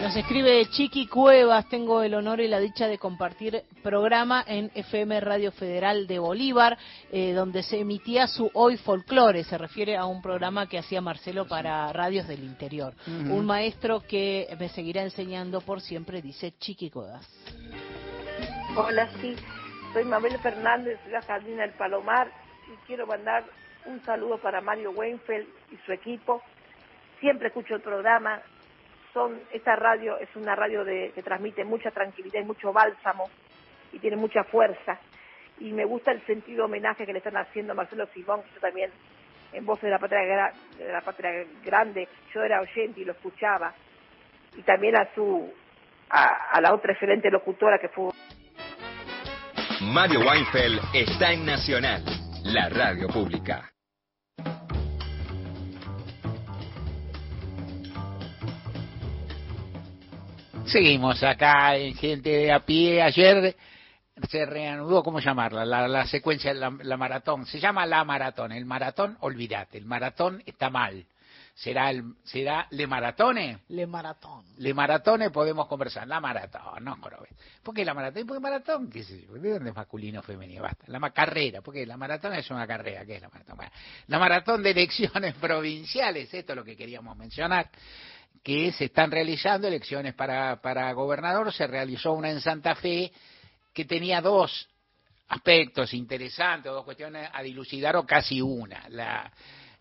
[SPEAKER 2] Nos escribe Chiqui Cuevas, tengo el honor y la dicha de compartir programa en FM Radio Federal de Bolívar, eh, donde se emitía su Hoy Folclore, se refiere a un programa que hacía Marcelo para radios del interior. Un maestro que me seguirá enseñando por siempre, dice Chiqui Cuevas.
[SPEAKER 40] Hola, sí, soy Mabel Fernández, la Jardina del Palomar y quiero mandar un saludo para Mario Weinfeld y su equipo. Siempre escucho el programa. Son, esta radio es una radio de, que transmite mucha tranquilidad y mucho bálsamo y tiene mucha fuerza. Y me gusta el sentido homenaje que le están haciendo Marcelo Simón, que yo también, en voz de la patria, de la patria grande, yo era oyente y lo escuchaba. Y también a su a, a la otra excelente locutora que fue
[SPEAKER 9] Mario Weinfeld está en Nacional, la radio pública.
[SPEAKER 1] Seguimos acá en gente de a pie. Ayer se reanudó, ¿cómo llamarla? La, secuencia, la, la, maratón. Se llama la maratón. El maratón, olvídate. El maratón está mal. será el, será Le Maratone.
[SPEAKER 2] Le Maratón.
[SPEAKER 1] Le Maratone podemos conversar. La maratón, no jorobes. ¿Por qué la maratón? ¿Por qué maratón? ¿Qué sé yo? ¿De dónde es masculino o femenino? Basta. La carrera, porque la maratón es una carrera. ¿Qué es la maratón? la maratón de elecciones provinciales, esto es lo que queríamos mencionar que se están realizando elecciones para, para gobernador. Se realizó una en Santa Fe que tenía dos aspectos interesantes, dos cuestiones a dilucidar o casi una. La,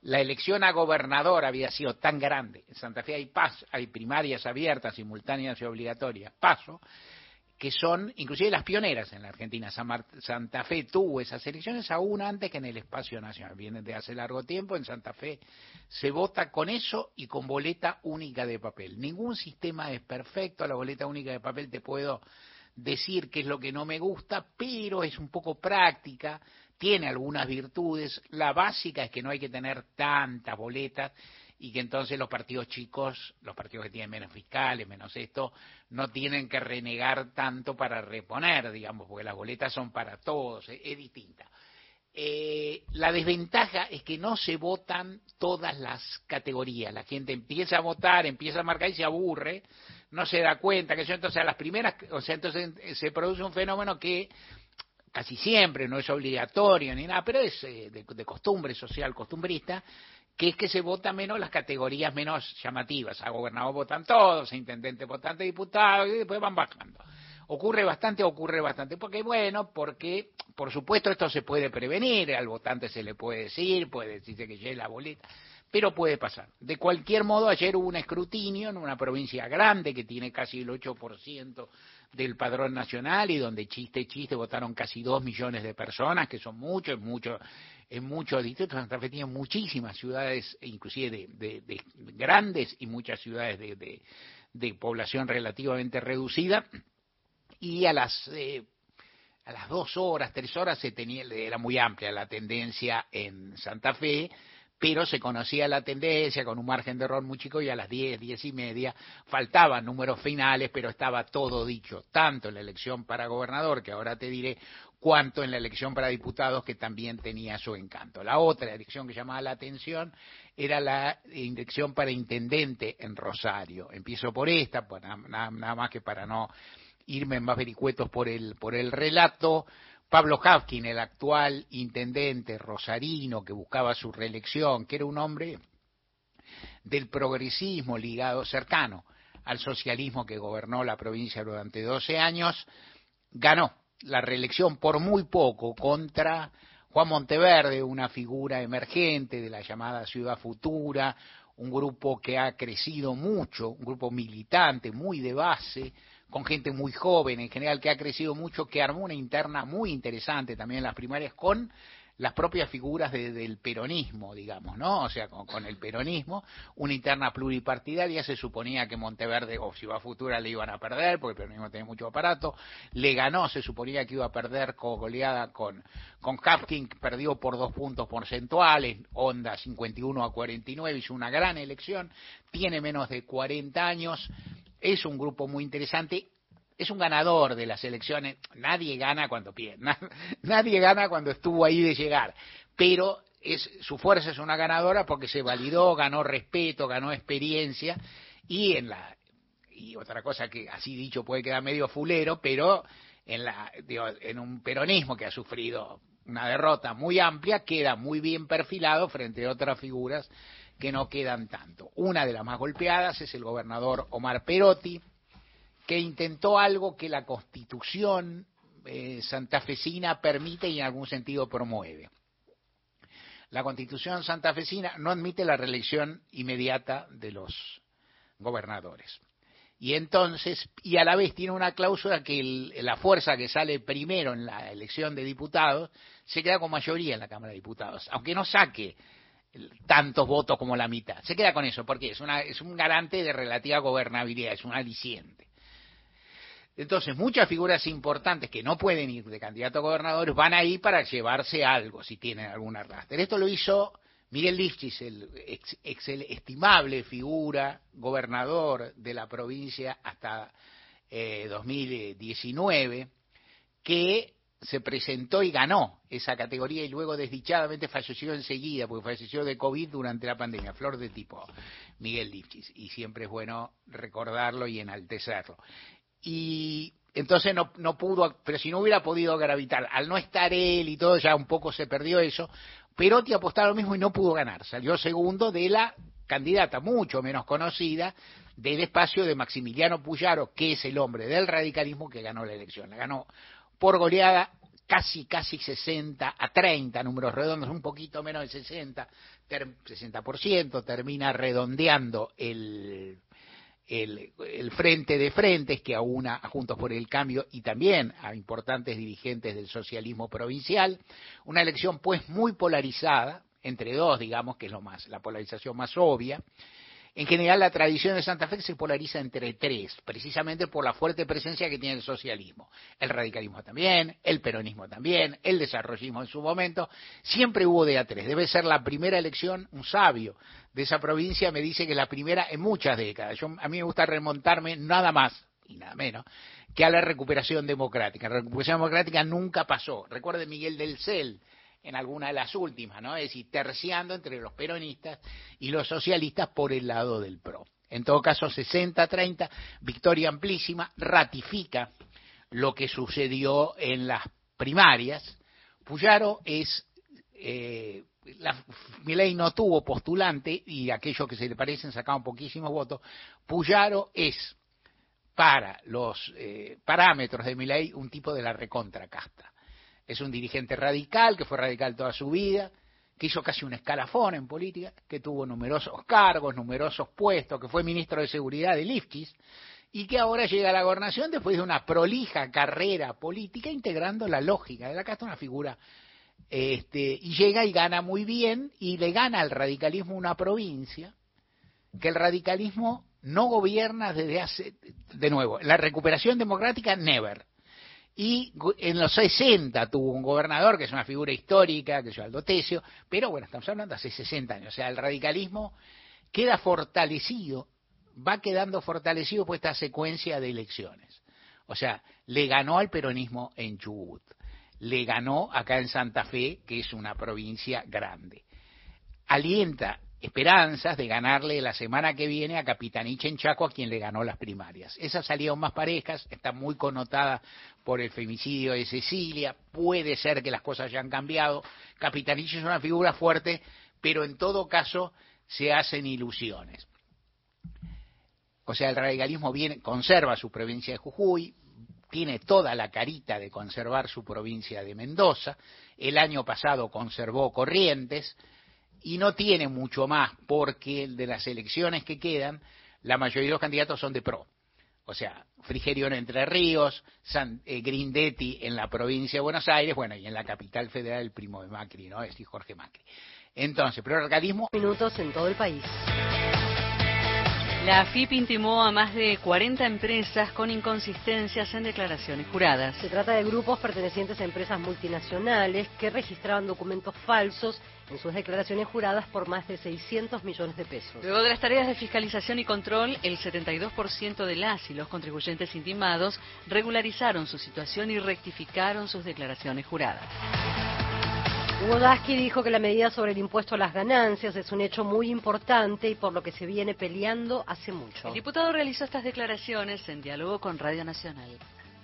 [SPEAKER 1] la elección a gobernador había sido tan grande. En Santa Fe hay, paso, hay primarias abiertas, simultáneas y obligatorias, paso, que son inclusive las pioneras en la Argentina. Santa Fe tuvo esas elecciones aún antes que en el espacio nacional. Vienen de hace largo tiempo. En Santa Fe se vota con eso y con boleta única de papel. Ningún sistema es perfecto. La boleta única de papel te puedo decir qué es lo que no me gusta, pero es un poco práctica tiene algunas virtudes. La básica es que no hay que tener tantas boletas y que entonces los partidos chicos, los partidos que tienen menos fiscales, menos esto, no tienen que renegar tanto para reponer, digamos, porque las boletas son para todos, es, distinta. Eh, la desventaja es que no se votan todas las categorías. La gente empieza a votar, empieza a marcar y se aburre, no se da cuenta que eso entonces a las primeras, o sea, entonces se produce un fenómeno que casi siempre, no es obligatorio ni nada, pero es eh, de, costumbre social, costumbrista, que es que se vota menos las categorías menos llamativas. A gobernador votan todos, a intendente votante, diputados, y después van bajando. Ocurre bastante, ocurre bastante. Porque, bueno, porque, por supuesto, esto se puede prevenir, al votante se le puede decir, puede decirse que llegue la boleta, pero puede pasar. De cualquier modo, ayer hubo un escrutinio en una provincia grande que tiene casi el 8% del padrón nacional y donde chiste chiste votaron casi dos millones de personas, que son muchos, es mucho, en muchos distritos. Santa Fe tiene muchísimas ciudades, inclusive de, de, grandes y muchas ciudades de, de, población relativamente reducida. Y a las eh, a las dos horas, tres horas se tenía, era muy amplia la tendencia en Santa Fe pero se conocía la tendencia con un margen de error muy chico y a las diez, diez y media faltaban números finales, pero estaba todo dicho, tanto en la elección para gobernador, que ahora te diré, cuanto en la elección para diputados, que también tenía su encanto. La otra elección que llamaba la atención era la elección para intendente en Rosario. Empiezo por esta, pues nada, nada más que para no irme en más vericuetos por el, por el relato. Pablo Hafkin, el actual intendente rosarino que buscaba su reelección, que era un hombre del progresismo ligado cercano al socialismo que gobernó la provincia durante 12 años, ganó la reelección por muy poco contra Juan Monteverde, una figura emergente de la llamada Ciudad Futura, un grupo que ha crecido mucho, un grupo militante muy de base, con gente muy joven en general que ha crecido mucho, que armó una interna muy interesante también en las primarias con las propias figuras del peronismo, digamos, ¿no? O sea, con, el peronismo, una interna pluripartidaria, se suponía que Monteverde o Ciudad Futura le iban a perder, porque el peronismo tiene mucho aparato, le ganó, se suponía que iba a perder con goleada con, con perdió por dos puntos porcentuales, Onda 51 a 49, hizo una gran elección, tiene menos de 40 años, es un grupo muy interesante, es un ganador de las elecciones, nadie gana cuando pierde, nadie gana cuando estuvo ahí de llegar, pero es, su fuerza es una ganadora porque se validó, ganó respeto, ganó experiencia. Y en la y otra cosa que así dicho puede quedar medio fulero, pero en la en un peronismo que ha sufrido una derrota muy amplia queda muy bien perfilado frente a otras figuras que no quedan tanto. Una de las más golpeadas es el gobernador Omar Perotti, que intentó algo que la constitución eh, santafesina permite y en algún sentido promueve. La constitución santafesina no admite la reelección inmediata de los gobernadores. Y entonces, y a la vez tiene una cláusula que la fuerza que sale primero en la elección de diputados se queda con mayoría en la Cámara de Diputados, aunque no saque tantos votos como la mitad. Se queda con eso, porque es, una, es un garante de relativa gobernabilidad, es un aliciente. Entonces, muchas figuras importantes que no pueden ir de candidato a gobernadores van ahí para llevarse algo, si tienen alguna arrastre. Esto lo hizo Miguel Lifchis, el ex, estimable figura, gobernador de la provincia hasta 2019, eh, que se presentó y ganó esa categoría y luego desdichadamente falleció enseguida, porque falleció de COVID durante la pandemia, flor de tipo Miguel Lifchis, y siempre es bueno recordarlo y enaltecerlo. Y entonces no, no pudo, pero si no hubiera podido gravitar, al no estar él y todo, ya un poco se perdió eso, Perotti apostaba lo mismo y no pudo ganar, salió segundo de la candidata mucho menos conocida del espacio de Maximiliano Puyaro, que es el hombre del radicalismo que ganó la elección. La ganó por goleada casi, casi 60 a 30, números redondos, un poquito menos de 60, 60%, termina redondeando el, el, frente de frentes que aúna a Juntos por el Cambio y también a importantes dirigentes del socialismo provincial. Una elección pues muy polarizada, entre dos, digamos, que es lo más, la polarización más obvia. En general, la tradición de Santa Fe se polariza entre tres, precisamente por la fuerte presencia que tiene el socialismo. El radicalismo también, el peronismo también, el desarrollismo en su momento. Siempre hubo de a tres. Debe ser la primera elección, un sabio de esa provincia me dice que la primera en muchas décadas. Yo, a mí me gusta remontarme nada más y nada menos que a la recuperación democrática. La recuperación democrática nunca pasó. Recuerde Miguel del Cel, en alguna de las últimas, ¿no? Es decir, terciando entre los peronistas y los socialistas por el lado del PRO. En todo caso, 60-30, victoria amplísima, ratifica lo que sucedió en las primarias. Puyaro es, eh, la, Milei no tuvo postulante y aquellos que se le parecen sacaban poquísimos votos. Puyaro es, para los eh, parámetros de Milei, un tipo de la recontracasta es un dirigente radical, que fue radical toda su vida, que hizo casi un escalafón en política, que tuvo numerosos cargos, numerosos puestos, que fue ministro de Seguridad de Lifchis, y que ahora llega a la gobernación después de una prolija carrera política integrando la lógica de la casta, una figura, este, y llega y gana muy bien, y le gana al radicalismo una provincia, que el radicalismo no gobierna desde hace, de nuevo, la recuperación democrática, never y en los 60 tuvo un gobernador que es una figura histórica, que es Aldo Tesio, pero bueno, estamos hablando hace 60 años, o sea, el radicalismo queda fortalecido, va quedando fortalecido por esta secuencia de elecciones. O sea, le ganó al peronismo en Chubut, le ganó acá en Santa Fe, que es una provincia grande. Alienta esperanzas de ganarle la semana que viene a Capitanich en Chaco, a quien le ganó las primarias. Esas salieron más parejas, está muy connotada por el femicidio de Cecilia, puede ser que las cosas hayan cambiado. Capitanich es una figura fuerte, pero en todo caso se hacen ilusiones. O sea, el radicalismo conserva su provincia de Jujuy, tiene toda la carita de conservar su provincia de Mendoza, el año pasado conservó Corrientes, y no tiene mucho más porque de las elecciones que quedan, la mayoría de los candidatos son de PRO. O sea, Frigerio en Entre Ríos, San, eh, Grindetti en la provincia de Buenos Aires, bueno, y en la capital federal el primo de Macri, ¿no? Es decir, Jorge Macri. Entonces, pero el radicalismo...
[SPEAKER 11] Minutos en todo el país.
[SPEAKER 26] La AFIP intimó a más de 40 empresas con inconsistencias en declaraciones juradas.
[SPEAKER 11] Se trata de grupos pertenecientes a empresas multinacionales que registraban documentos falsos en sus declaraciones juradas por más de 600 millones de pesos.
[SPEAKER 26] Luego de las tareas de fiscalización y control, el 72% de las y los contribuyentes intimados regularizaron su situación y rectificaron sus declaraciones juradas.
[SPEAKER 11] Hugo dijo que la medida sobre el impuesto a las ganancias es un hecho muy importante y por lo que se viene peleando hace mucho.
[SPEAKER 26] El diputado realizó estas declaraciones en diálogo con Radio Nacional.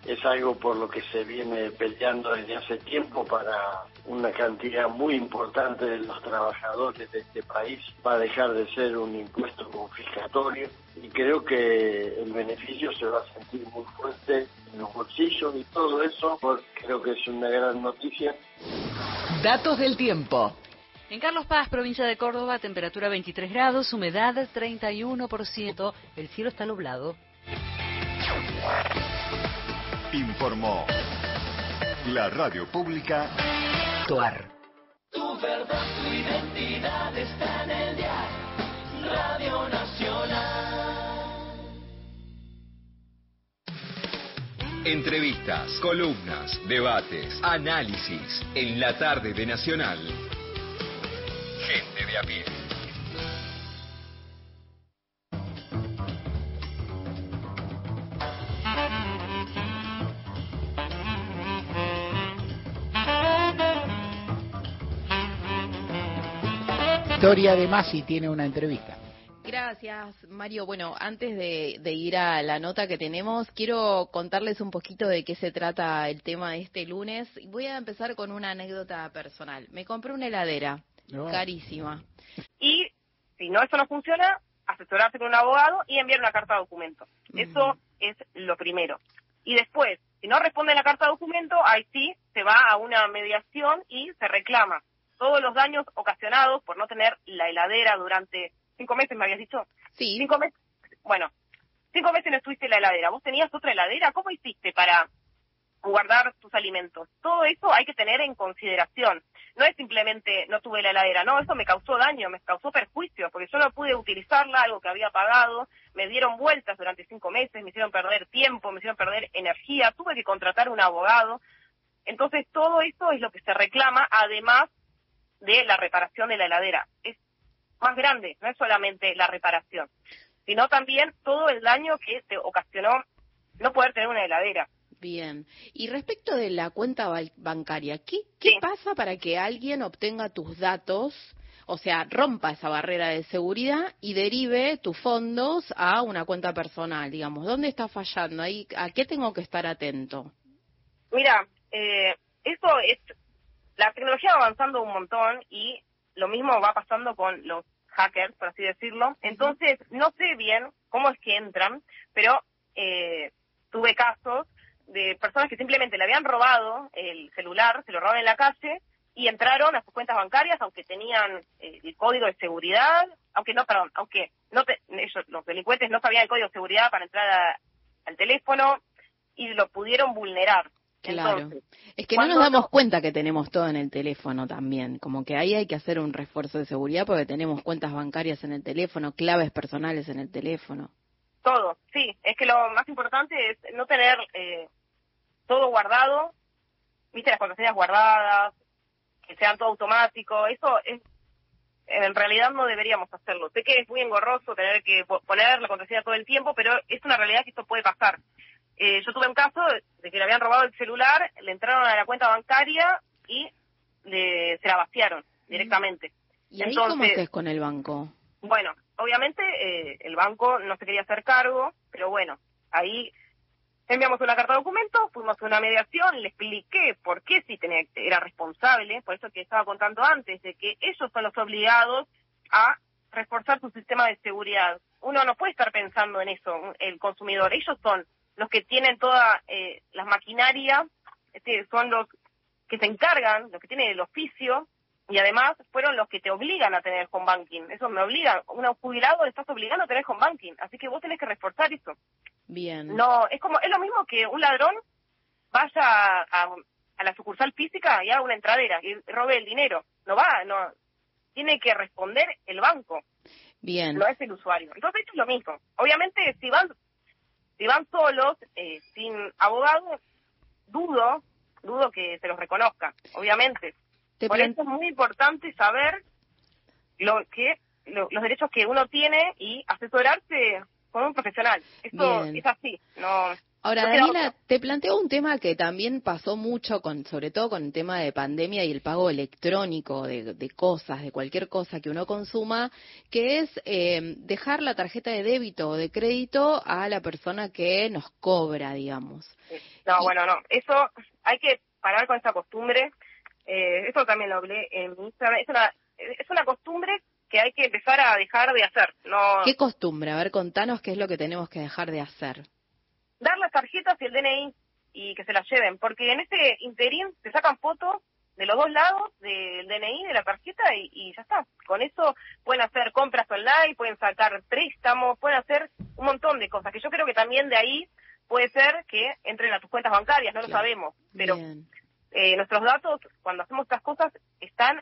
[SPEAKER 41] Es algo por lo que se viene peleando desde hace tiempo para una cantidad muy importante de los trabajadores de este país. Va a dejar de ser un impuesto confiscatorio y creo que el beneficio se va a sentir muy fuerte en los bolsillos y todo eso. Creo que es una gran noticia.
[SPEAKER 19] Datos del tiempo.
[SPEAKER 26] En Carlos Paz, provincia de Córdoba, temperatura 23 grados, humedad 31%.
[SPEAKER 11] El cielo está nublado.
[SPEAKER 10] Informó la radio pública
[SPEAKER 19] Tuar.
[SPEAKER 31] Tu verdad, tu identidad está en el día. Radio Nacional.
[SPEAKER 9] Entrevistas, columnas, debates, análisis en la tarde de Nacional. Gente de a pie.
[SPEAKER 1] Victoria de Masi tiene una entrevista.
[SPEAKER 42] Gracias, Mario. Bueno, antes de, ir a la nota que tenemos, quiero contarles un poquito de qué se trata el tema de este lunes. Voy a empezar con una anécdota personal. Me compré una heladera, carísima.
[SPEAKER 43] Y si no, eso no funciona, asesorarse con un abogado y enviar una carta de documento. Eso es lo primero. Y después, si no responde la carta de documento, ahí sí se va a una mediación y se reclama todos los daños ocasionados por no tener la heladera durante cinco meses, me habías dicho.
[SPEAKER 42] Sí.
[SPEAKER 43] Cinco meses. Bueno, cinco meses no estuviste en la heladera. ¿Vos tenías otra heladera? ¿Cómo hiciste para guardar tus alimentos? Todo eso hay que tener en consideración. No es simplemente no tuve la heladera, no, eso me causó daño, me causó perjuicio, porque yo no pude utilizarla, algo que había pagado, me dieron vueltas durante cinco meses, me hicieron perder tiempo, me hicieron perder energía, tuve que contratar un abogado. Entonces todo eso es lo que se reclama, además de la reparación de la heladera. Es más grande, no es solamente la reparación, sino también todo el daño que te ocasionó no poder tener una heladera.
[SPEAKER 42] Bien. Y respecto de la cuenta bancaria, ¿qué, qué pasa para que alguien obtenga tus datos, o sea, rompa esa barrera de seguridad y derive tus fondos a una cuenta personal, digamos? ¿Dónde está fallando? Ahí, ¿A qué tengo que estar atento?
[SPEAKER 43] Mira, eh, eso es, la tecnología va avanzando un montón y lo mismo va pasando con los hackers, por así decirlo. Entonces, no sé bien cómo es que entran, pero eh, tuve casos de personas que simplemente le habían robado el celular, se lo robaron en la calle y entraron a sus cuentas bancarias, aunque tenían eh, el código de seguridad, aunque no, perdón, aunque no ellos, los delincuentes no sabían el código de seguridad para entrar al teléfono y lo pudieron vulnerar.
[SPEAKER 42] Claro. es que no nos damos cuenta que tenemos todo en el teléfono también. Como que ahí hay que hacer un refuerzo de seguridad porque tenemos cuentas bancarias en el teléfono, claves personales en el teléfono.
[SPEAKER 43] Todo, sí. Es que lo más importante es no tener eh, todo guardado, viste las contraseñas guardadas, que sean todo automático. Eso es en realidad no deberíamos hacerlo. Sé que es muy engorroso tener que poner la contraseña todo el tiempo, pero es una realidad que esto puede pasar. Eh, yo tuve un caso de que le habían robado el celular, le entraron a la cuenta bancaria y le, se la vaciaron directamente.
[SPEAKER 42] ¿Y ahí cómo es con el banco?
[SPEAKER 43] Bueno, obviamente eh, el banco no se quería hacer cargo, pero bueno, ahí enviamos una carta de documento, fuimos a una mediación, le expliqué por qué sí tenía, era responsable, por eso que estaba contando antes, de que ellos son los obligados a reforzar su sistema de seguridad. Uno no puede estar pensando en eso, el consumidor. Ellos son los que tienen toda eh, la maquinaria, este, son los que se encargan, los que tienen el oficio, y además fueron los que te obligan a tener home banking. Eso me obliga, un jubilado le estás obligando a tener home banking, así que vos tenés que reforzar eso.
[SPEAKER 42] Bien.
[SPEAKER 43] No, es como, es lo mismo que un ladrón vaya a, a la sucursal física y haga una entradera y robe el dinero. No va, no, tiene que responder el banco.
[SPEAKER 42] Bien.
[SPEAKER 43] No es el usuario. Entonces esto es lo mismo. Obviamente si van si van solos, eh, sin abogado, dudo, dudo que se los reconozca, obviamente. Por eso es muy importante saber lo que los derechos que uno tiene y asesorarse con un profesional. Esto es así, no
[SPEAKER 42] Ahora, Daniela, te planteo un tema que también pasó mucho, con, sobre todo con el tema de pandemia y el pago electrónico de, cosas, de cualquier cosa que uno consuma, que es eh, dejar la tarjeta de débito o de crédito a la persona que nos cobra, digamos.
[SPEAKER 43] No, bueno, no, eso hay que parar con esa costumbre. Eh, eso también lo hablé en Instagram. Es una, es una costumbre que hay que empezar a dejar de hacer. No...
[SPEAKER 42] ¿Qué costumbre? A ver, contanos qué es lo que tenemos que dejar de hacer
[SPEAKER 43] dar las tarjetas y el DNI y que se las lleven, porque en este interín se sacan fotos de los dos lados del DNI, de la tarjeta y, ya está. Con eso pueden hacer compras online, pueden sacar préstamos, pueden hacer un montón de cosas, que yo creo que también de ahí puede ser que entren a tus cuentas bancarias, no lo sabemos, pero eh, nuestros datos cuando hacemos estas cosas están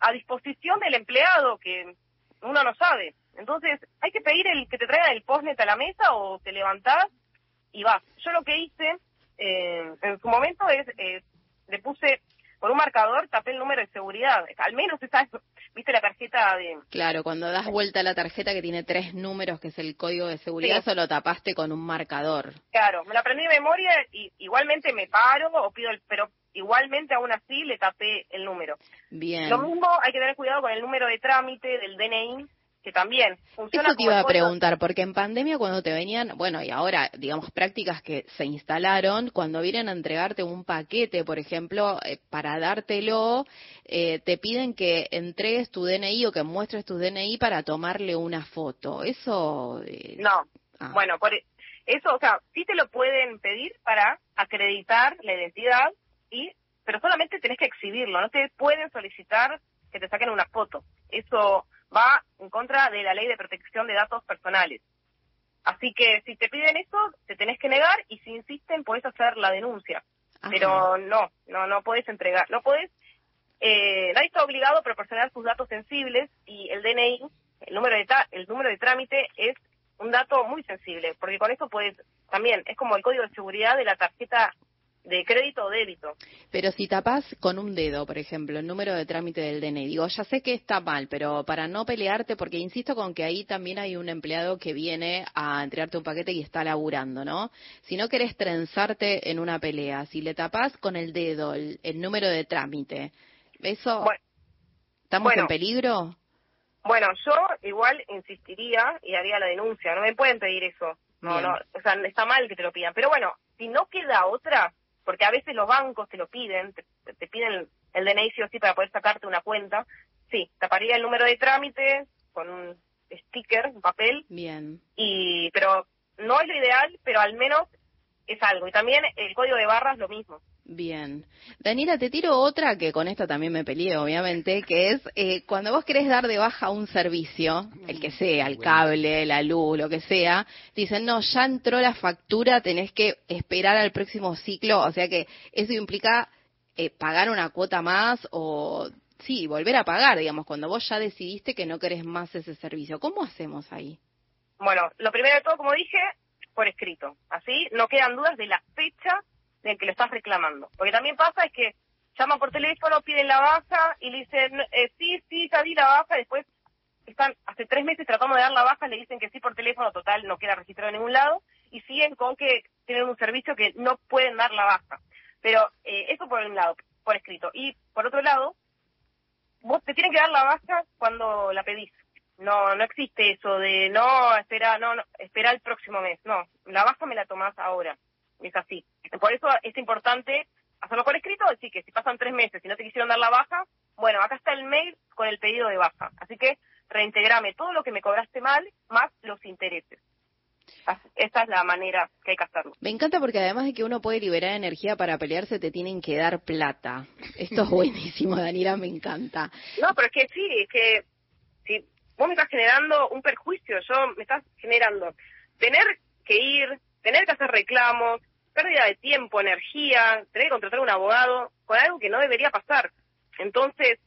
[SPEAKER 43] a disposición del empleado que uno no sabe. Entonces hay que pedir el que te traiga el postnet a la mesa o te levantás y vas. Yo lo que hice eh, en su momento es, eh, le puse por un marcador, tapé el número de seguridad. Al menos esa, viste la tarjeta de...
[SPEAKER 42] Claro, cuando das vuelta a la tarjeta que tiene tres números, que es el código de seguridad, eso lo tapaste con un marcador.
[SPEAKER 43] Claro, me la aprendí de memoria y igualmente me paro o pido el... Pero igualmente aún así le tapé el número.
[SPEAKER 42] Bien.
[SPEAKER 43] Lo mismo hay que tener cuidado con el número de trámite del DNI, que también funciona.
[SPEAKER 42] Eso te iba a preguntar, porque en pandemia cuando te venían, bueno, y ahora, digamos, prácticas que se instalaron, cuando vienen a entregarte un paquete, por ejemplo, eh, para dártelo, eh, te piden que entregues tu DNI o que muestres tu DNI para tomarle una foto. Eso.
[SPEAKER 43] Eh, no. Ah. Bueno, por e, eso, o sea, sí te lo pueden pedir para acreditar la identidad y pero solamente tenés que exhibirlo, no te pueden solicitar que te saquen una foto. Eso va en contra de la ley de protección de datos personales. Así que si te piden eso, te tenés que negar y si insisten, puedes hacer la denuncia. Pero no, no, no puedes entregar, no puedes, eh, nadie está obligado a proporcionar sus datos sensibles y el DNI, el número de, el número de trámite es un dato muy sensible, porque con eso puedes, también es como el código de seguridad de la tarjeta de crédito o débito.
[SPEAKER 42] Pero si tapas con un dedo, por ejemplo, el número de trámite del DNI, digo, ya sé que está mal, pero para no pelearte, porque insisto con que ahí también hay un empleado que viene a entregarte un paquete y está laburando, ¿no? Si no querés trenzarte en una pelea, si le tapas con el dedo el, número de trámite, ¿eso estamos en peligro?
[SPEAKER 43] Bueno, yo igual insistiría y haría la denuncia, no me pueden pedir eso. No, no, o sea, está mal que te lo pidan. Pero bueno, si no queda otra, porque a veces los bancos te lo piden, te, piden el, DNI sí o sí para poder sacarte una cuenta. Sí, taparía el número de trámite con un sticker, un papel.
[SPEAKER 42] Bien.
[SPEAKER 43] Y, pero no es lo ideal, pero al menos es algo. Y también el código de barras lo mismo.
[SPEAKER 42] Bien. Daniela, te tiro otra que con esta también me peleé, obviamente, que es eh, cuando vos querés dar de baja un servicio, el que sea, el cable, la luz, lo que sea, dicen, no, ya entró la factura, tenés que esperar al próximo ciclo, o sea que eso implica eh, pagar una cuota más o, sí, volver a pagar, digamos, cuando vos ya decidiste que no querés más ese servicio. ¿Cómo hacemos ahí?
[SPEAKER 43] Bueno, lo primero de todo, como dije, por escrito. Así no quedan dudas de la fecha del que lo estás reclamando. Porque también pasa es que llaman por teléfono, piden la baja y le dicen, eh, sí, sí, ya di la baja, después están hace tres meses tratando de dar la baja, le dicen que sí por teléfono, total, no queda registrado en ningún lado, y siguen con que tienen un servicio que no pueden dar la baja. Pero eh, eso por un lado, por escrito. Y por otro lado, vos te tienen que dar la baja cuando la pedís. No, no existe eso de no, espera, no, no, espera el próximo mes. No, la baja me la tomás ahora es así. Por eso es importante hacerlo por escrito, decir que si pasan tres meses y no te quisieron dar la baja, bueno, acá está el mail con el pedido de baja. Así que reintegrame todo lo que me cobraste mal más los intereses. Esa es la manera que hay que hacerlo.
[SPEAKER 42] Me encanta porque además de que uno puede liberar energía para pelearse, te tienen que dar plata. Esto es buenísimo, Daniela, me encanta.
[SPEAKER 43] No, pero es que sí, es que si vos me estás generando un perjuicio, yo me estás generando tener que ir, tener que hacer reclamos, pérdida de tiempo, energía, tener que contratar un abogado, con algo que no debería pasar. Entonces,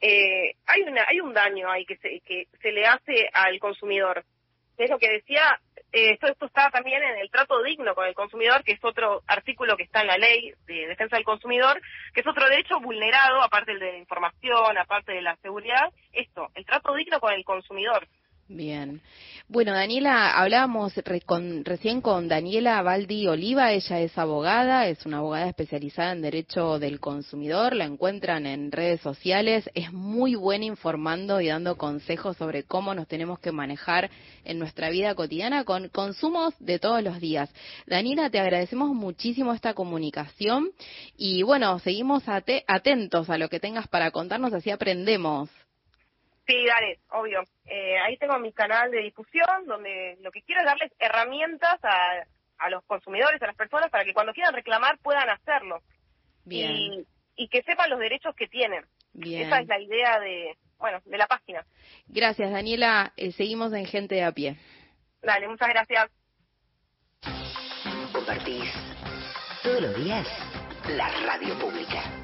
[SPEAKER 43] eh, hay, una, hay un daño ahí que se, que se le hace al consumidor. Es lo que decía, eh, esto, esto está también en el trato digno con el consumidor, que es otro artículo que está en la ley de defensa del consumidor, que es otro derecho vulnerado, aparte del de la información, aparte de la seguridad, esto, el trato digno con el consumidor.
[SPEAKER 42] Bien. Bueno, Daniela, hablábamos recién con Daniela Baldi Oliva, ella es abogada, es una abogada especializada en derecho del consumidor, la encuentran en redes sociales, es muy buena informando y dando consejos sobre cómo nos tenemos que manejar en nuestra vida cotidiana con consumos de todos los días. Daniela, te agradecemos muchísimo esta comunicación y bueno, seguimos atentos a lo que tengas para contarnos, así aprendemos.
[SPEAKER 43] Sí, dale, obvio. Eh, ahí tengo mi canal de difusión donde lo que quiero es darles herramientas a, a los consumidores, a las personas, para que cuando quieran reclamar puedan hacerlo.
[SPEAKER 42] Bien.
[SPEAKER 43] Y, que sepan los derechos que tienen.
[SPEAKER 42] Bien.
[SPEAKER 43] Esa es la idea de, bueno, de la página.
[SPEAKER 42] Gracias, Daniela. Eh, seguimos en Gente de a pie.
[SPEAKER 43] Dale, muchas gracias.
[SPEAKER 44] Compartís todos los días la radio pública.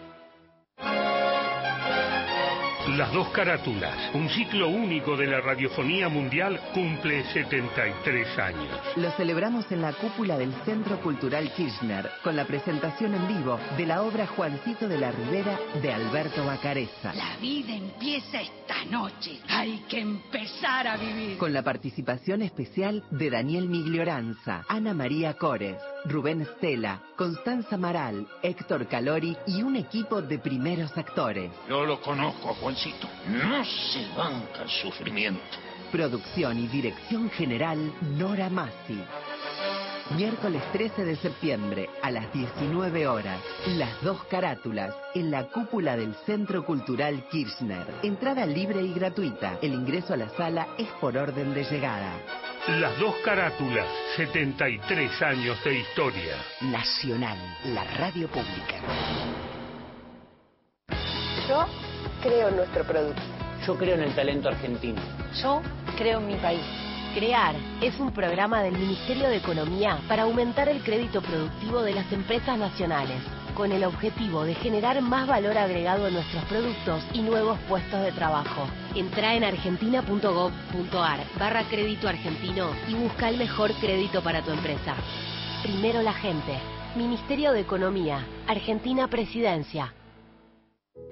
[SPEAKER 15] Las dos carátulas, un ciclo único de la radiofonía mundial, cumple 73 años.
[SPEAKER 14] Lo celebramos en la cúpula del Centro Cultural Kirchner, con la presentación en vivo de la obra Juancito de la Ribera de Alberto Bacareza.
[SPEAKER 45] La vida empieza esta noche. Hay que empezar a vivir.
[SPEAKER 14] Con la participación especial de Daniel Miglioranza, Ana María Cores, Rubén Stella, Constanza Maral, Héctor Calori y un equipo de primeros actores.
[SPEAKER 46] Yo lo conozco, Juancito. No se banca el sufrimiento.
[SPEAKER 14] Producción y dirección general Nora Massi. Miércoles 13 de septiembre a las 19 horas. Las dos carátulas en la cúpula del Centro Cultural Kirchner. Entrada libre y gratuita. El ingreso a la sala es por orden de llegada.
[SPEAKER 15] Las dos carátulas, 73 años de historia.
[SPEAKER 47] Nacional, la radio pública.
[SPEAKER 48] Yo creo en nuestro producto.
[SPEAKER 49] Yo creo en el talento argentino.
[SPEAKER 48] Yo creo en mi país.
[SPEAKER 19] CREAR es un programa del Ministerio de Economía para aumentar el crédito productivo de las empresas nacionales, con el objetivo de generar más valor agregado en nuestros productos y nuevos puestos de trabajo. Entra en argentina.gov.ar barra crédito argentino y busca el mejor crédito para tu empresa. Primero la gente. Ministerio de Economía. Argentina Presidencia.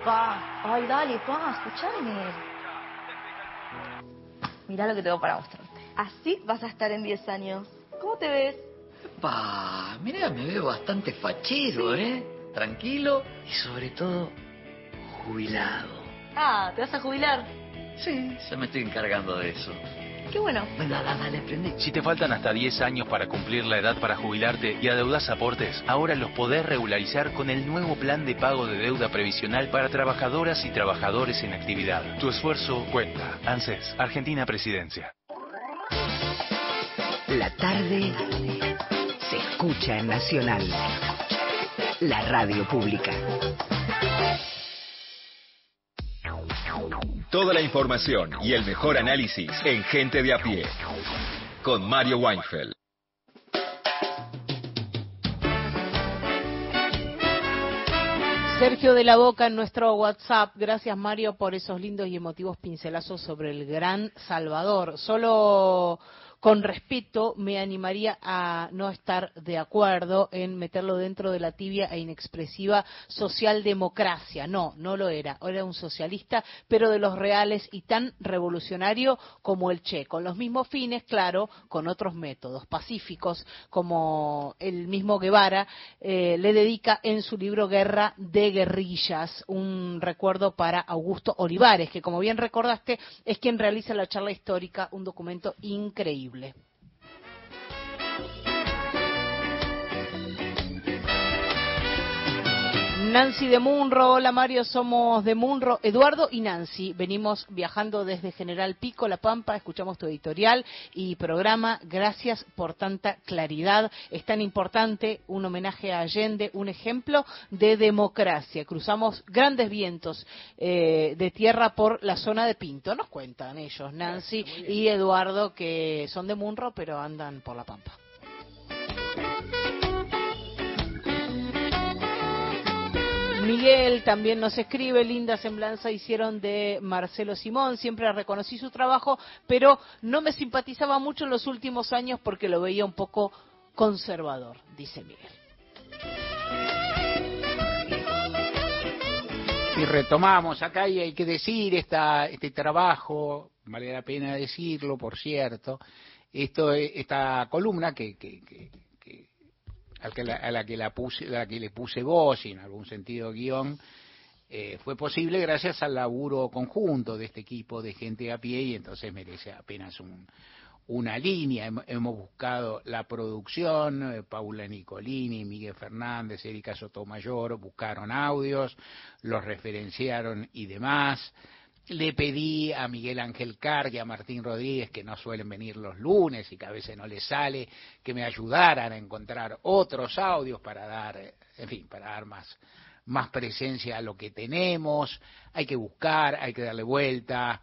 [SPEAKER 50] Pa, ay, dale, pa, escuchame. Mirá lo que tengo para mostrarte. Así vas a estar en 10 años. ¿Cómo te ves?
[SPEAKER 34] Pa, mira, me veo bastante fachero, ¿eh? Tranquilo y sobre todo jubilado.
[SPEAKER 50] Ah, ¿te vas a jubilar?
[SPEAKER 34] Sí, se me estoy encargando de eso.
[SPEAKER 50] Qué bueno.
[SPEAKER 34] Venga, dale, prende.
[SPEAKER 35] Si te faltan hasta 10 años para cumplir la edad para jubilarte y adeudas aportes, ahora los podés regularizar con el nuevo plan de pago de deuda previsional para trabajadoras y trabajadores en actividad. Tu esfuerzo cuenta. ANSES, Argentina Presidencia.
[SPEAKER 47] La tarde se escucha en Nacional, la radio pública.
[SPEAKER 9] Toda la información y el mejor análisis en Gente de a pie. Con Mario Weinfeld.
[SPEAKER 2] Sergio de la Boca en nuestro WhatsApp. Gracias Mario por esos lindos y emotivos pincelazos sobre el gran Salvador. Solo con respeto me animaría a no estar de acuerdo en meterlo dentro de la tibia e inexpresiva socialdemocracia. No, no lo era. Era un socialista, pero de los reales y tan revolucionario como el Che, con los mismos fines, claro, con otros métodos pacíficos, como el mismo Guevara eh, le dedica en su libro Guerra de Guerrillas, un recuerdo para Augusto Olivares, que como bien recordaste es quien realiza la charla histórica, un documento increíble. posible Nancy de Munro, hola Mario, somos de Munro, Eduardo y Nancy. Venimos viajando desde General Pico, La Pampa, escuchamos tu editorial y programa. Gracias por tanta claridad. Es tan importante un homenaje a Allende, un ejemplo de democracia. Cruzamos grandes vientos eh, de tierra por la zona de Pinto. Nos cuentan ellos, Nancy y Eduardo, que son de Munro, pero andan por La Pampa. Miguel también nos escribe, linda semblanza hicieron de Marcelo Simón, siempre reconocí su trabajo, pero no me simpatizaba mucho en los últimos años porque lo veía un poco conservador, dice Miguel.
[SPEAKER 1] Y retomamos acá y hay que decir esta, este trabajo, vale la pena decirlo, por cierto, esto, esta columna que, que, que a la, que la puse, la que le puse voz y en algún sentido guion, eh, fue posible gracias al laburo conjunto de este equipo de gente a pie y entonces merece apenas un, una línea. Hemos buscado la producción, eh, Paula Nicolini, Miguel Fernández, Erika Sotomayor, buscaron audios, los referenciaron y demás. Le pedí a Miguel Ángel Carg y a Martín Rodríguez, que no suelen venir los lunes y que a veces no les sale, que me ayudaran a encontrar otros audios para dar, en fin, para dar más, más presencia a lo que tenemos. Hay que buscar, hay que darle vuelta.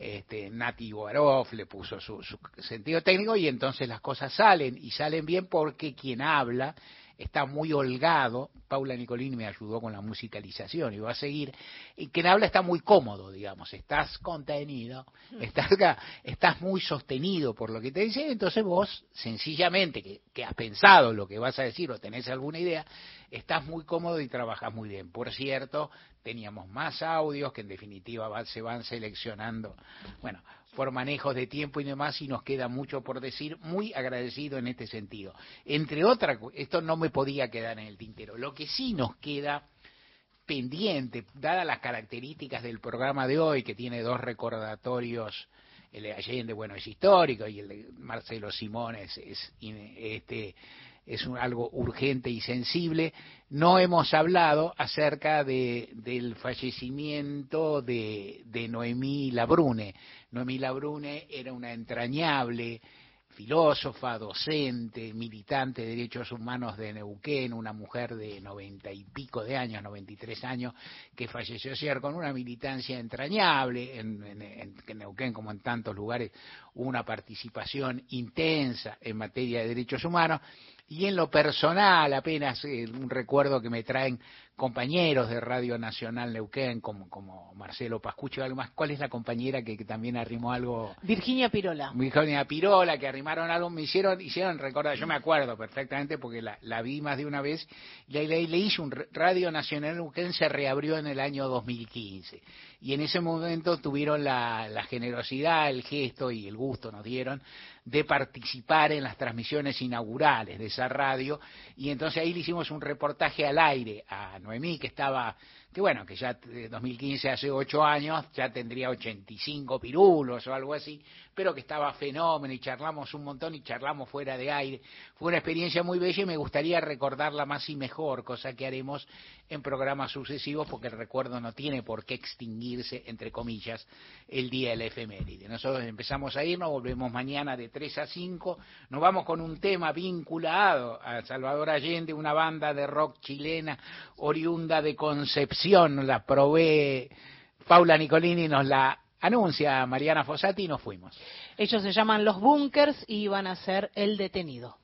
[SPEAKER 1] Este, Nati Guaroff le puso su, su sentido técnico y entonces las cosas salen y salen bien porque quien habla está muy holgado. Paula Nicolini me ayudó con la musicalización y va a seguir. Y quien habla está muy cómodo, digamos. Estás contenido, mm. estás, estás muy sostenido por lo que te dice. Entonces vos, sencillamente, que, que has pensado lo que vas a decir o tenés alguna idea, estás muy cómodo y trabajas muy bien. Por cierto, teníamos más audios que en definitiva se van seleccionando. Bueno, por manejos de tiempo y demás y nos queda mucho por decir, muy agradecido en este sentido. Entre otras, esto no me podía quedar en el tintero. Lo que sí nos queda pendiente, dadas las características del programa de hoy, que tiene dos recordatorios, el de Allende, bueno, es histórico, y el de Marcelo Simones es, este, es algo urgente y sensible. No hemos hablado acerca de, del fallecimiento de, de Noemí Labrune. Noemí Labrune era una entrañable filósofa, docente, militante de derechos humanos de Neuquén, una mujer de noventa y pico de años, noventa y tres años, que falleció ayer con una militancia entrañable en, en, Neuquén, como en tantos lugares, una participación intensa en materia de derechos humanos y en lo personal, apenas eh, un recuerdo que me traen compañeros de Radio Nacional Neuquén, como, como Marcelo Pascucho y algo más. ¿Cuál es la compañera que, también arrimó algo?
[SPEAKER 2] Virginia Pirola.
[SPEAKER 1] Virginia Pirola, que arrimaron algo, me hicieron, hicieron recordar, yo me acuerdo perfectamente porque la, la vi más de una vez, y le, le hice un Radio Nacional Neuquén, se reabrió en el año 2015. Y en ese momento tuvieron la, la generosidad, el gesto y el gusto nos dieron de participar en las transmisiones inaugurales de esa radio y entonces ahí le hicimos un reportaje al aire a Noemí que estaba que bueno, que ya de 2015 hace ocho años, ya tendría 85 pirulos o algo así, pero que estaba fenómeno y charlamos un montón y charlamos fuera de aire. Fue una experiencia muy bella y me gustaría recordarla más y mejor, cosa que haremos en programas sucesivos porque el recuerdo no tiene por qué extinguirse, entre comillas, el día de la efeméride. Nosotros empezamos a irnos, volvemos mañana de 3 a 5, nos vamos con un tema vinculado a Salvador Allende, una banda de rock chilena oriunda de Concepción, la probé Paula Nicolini, nos la anuncia Mariana Fossati y nos fuimos.
[SPEAKER 2] Ellos se llaman Los Bunkers y van a ser El Detenido.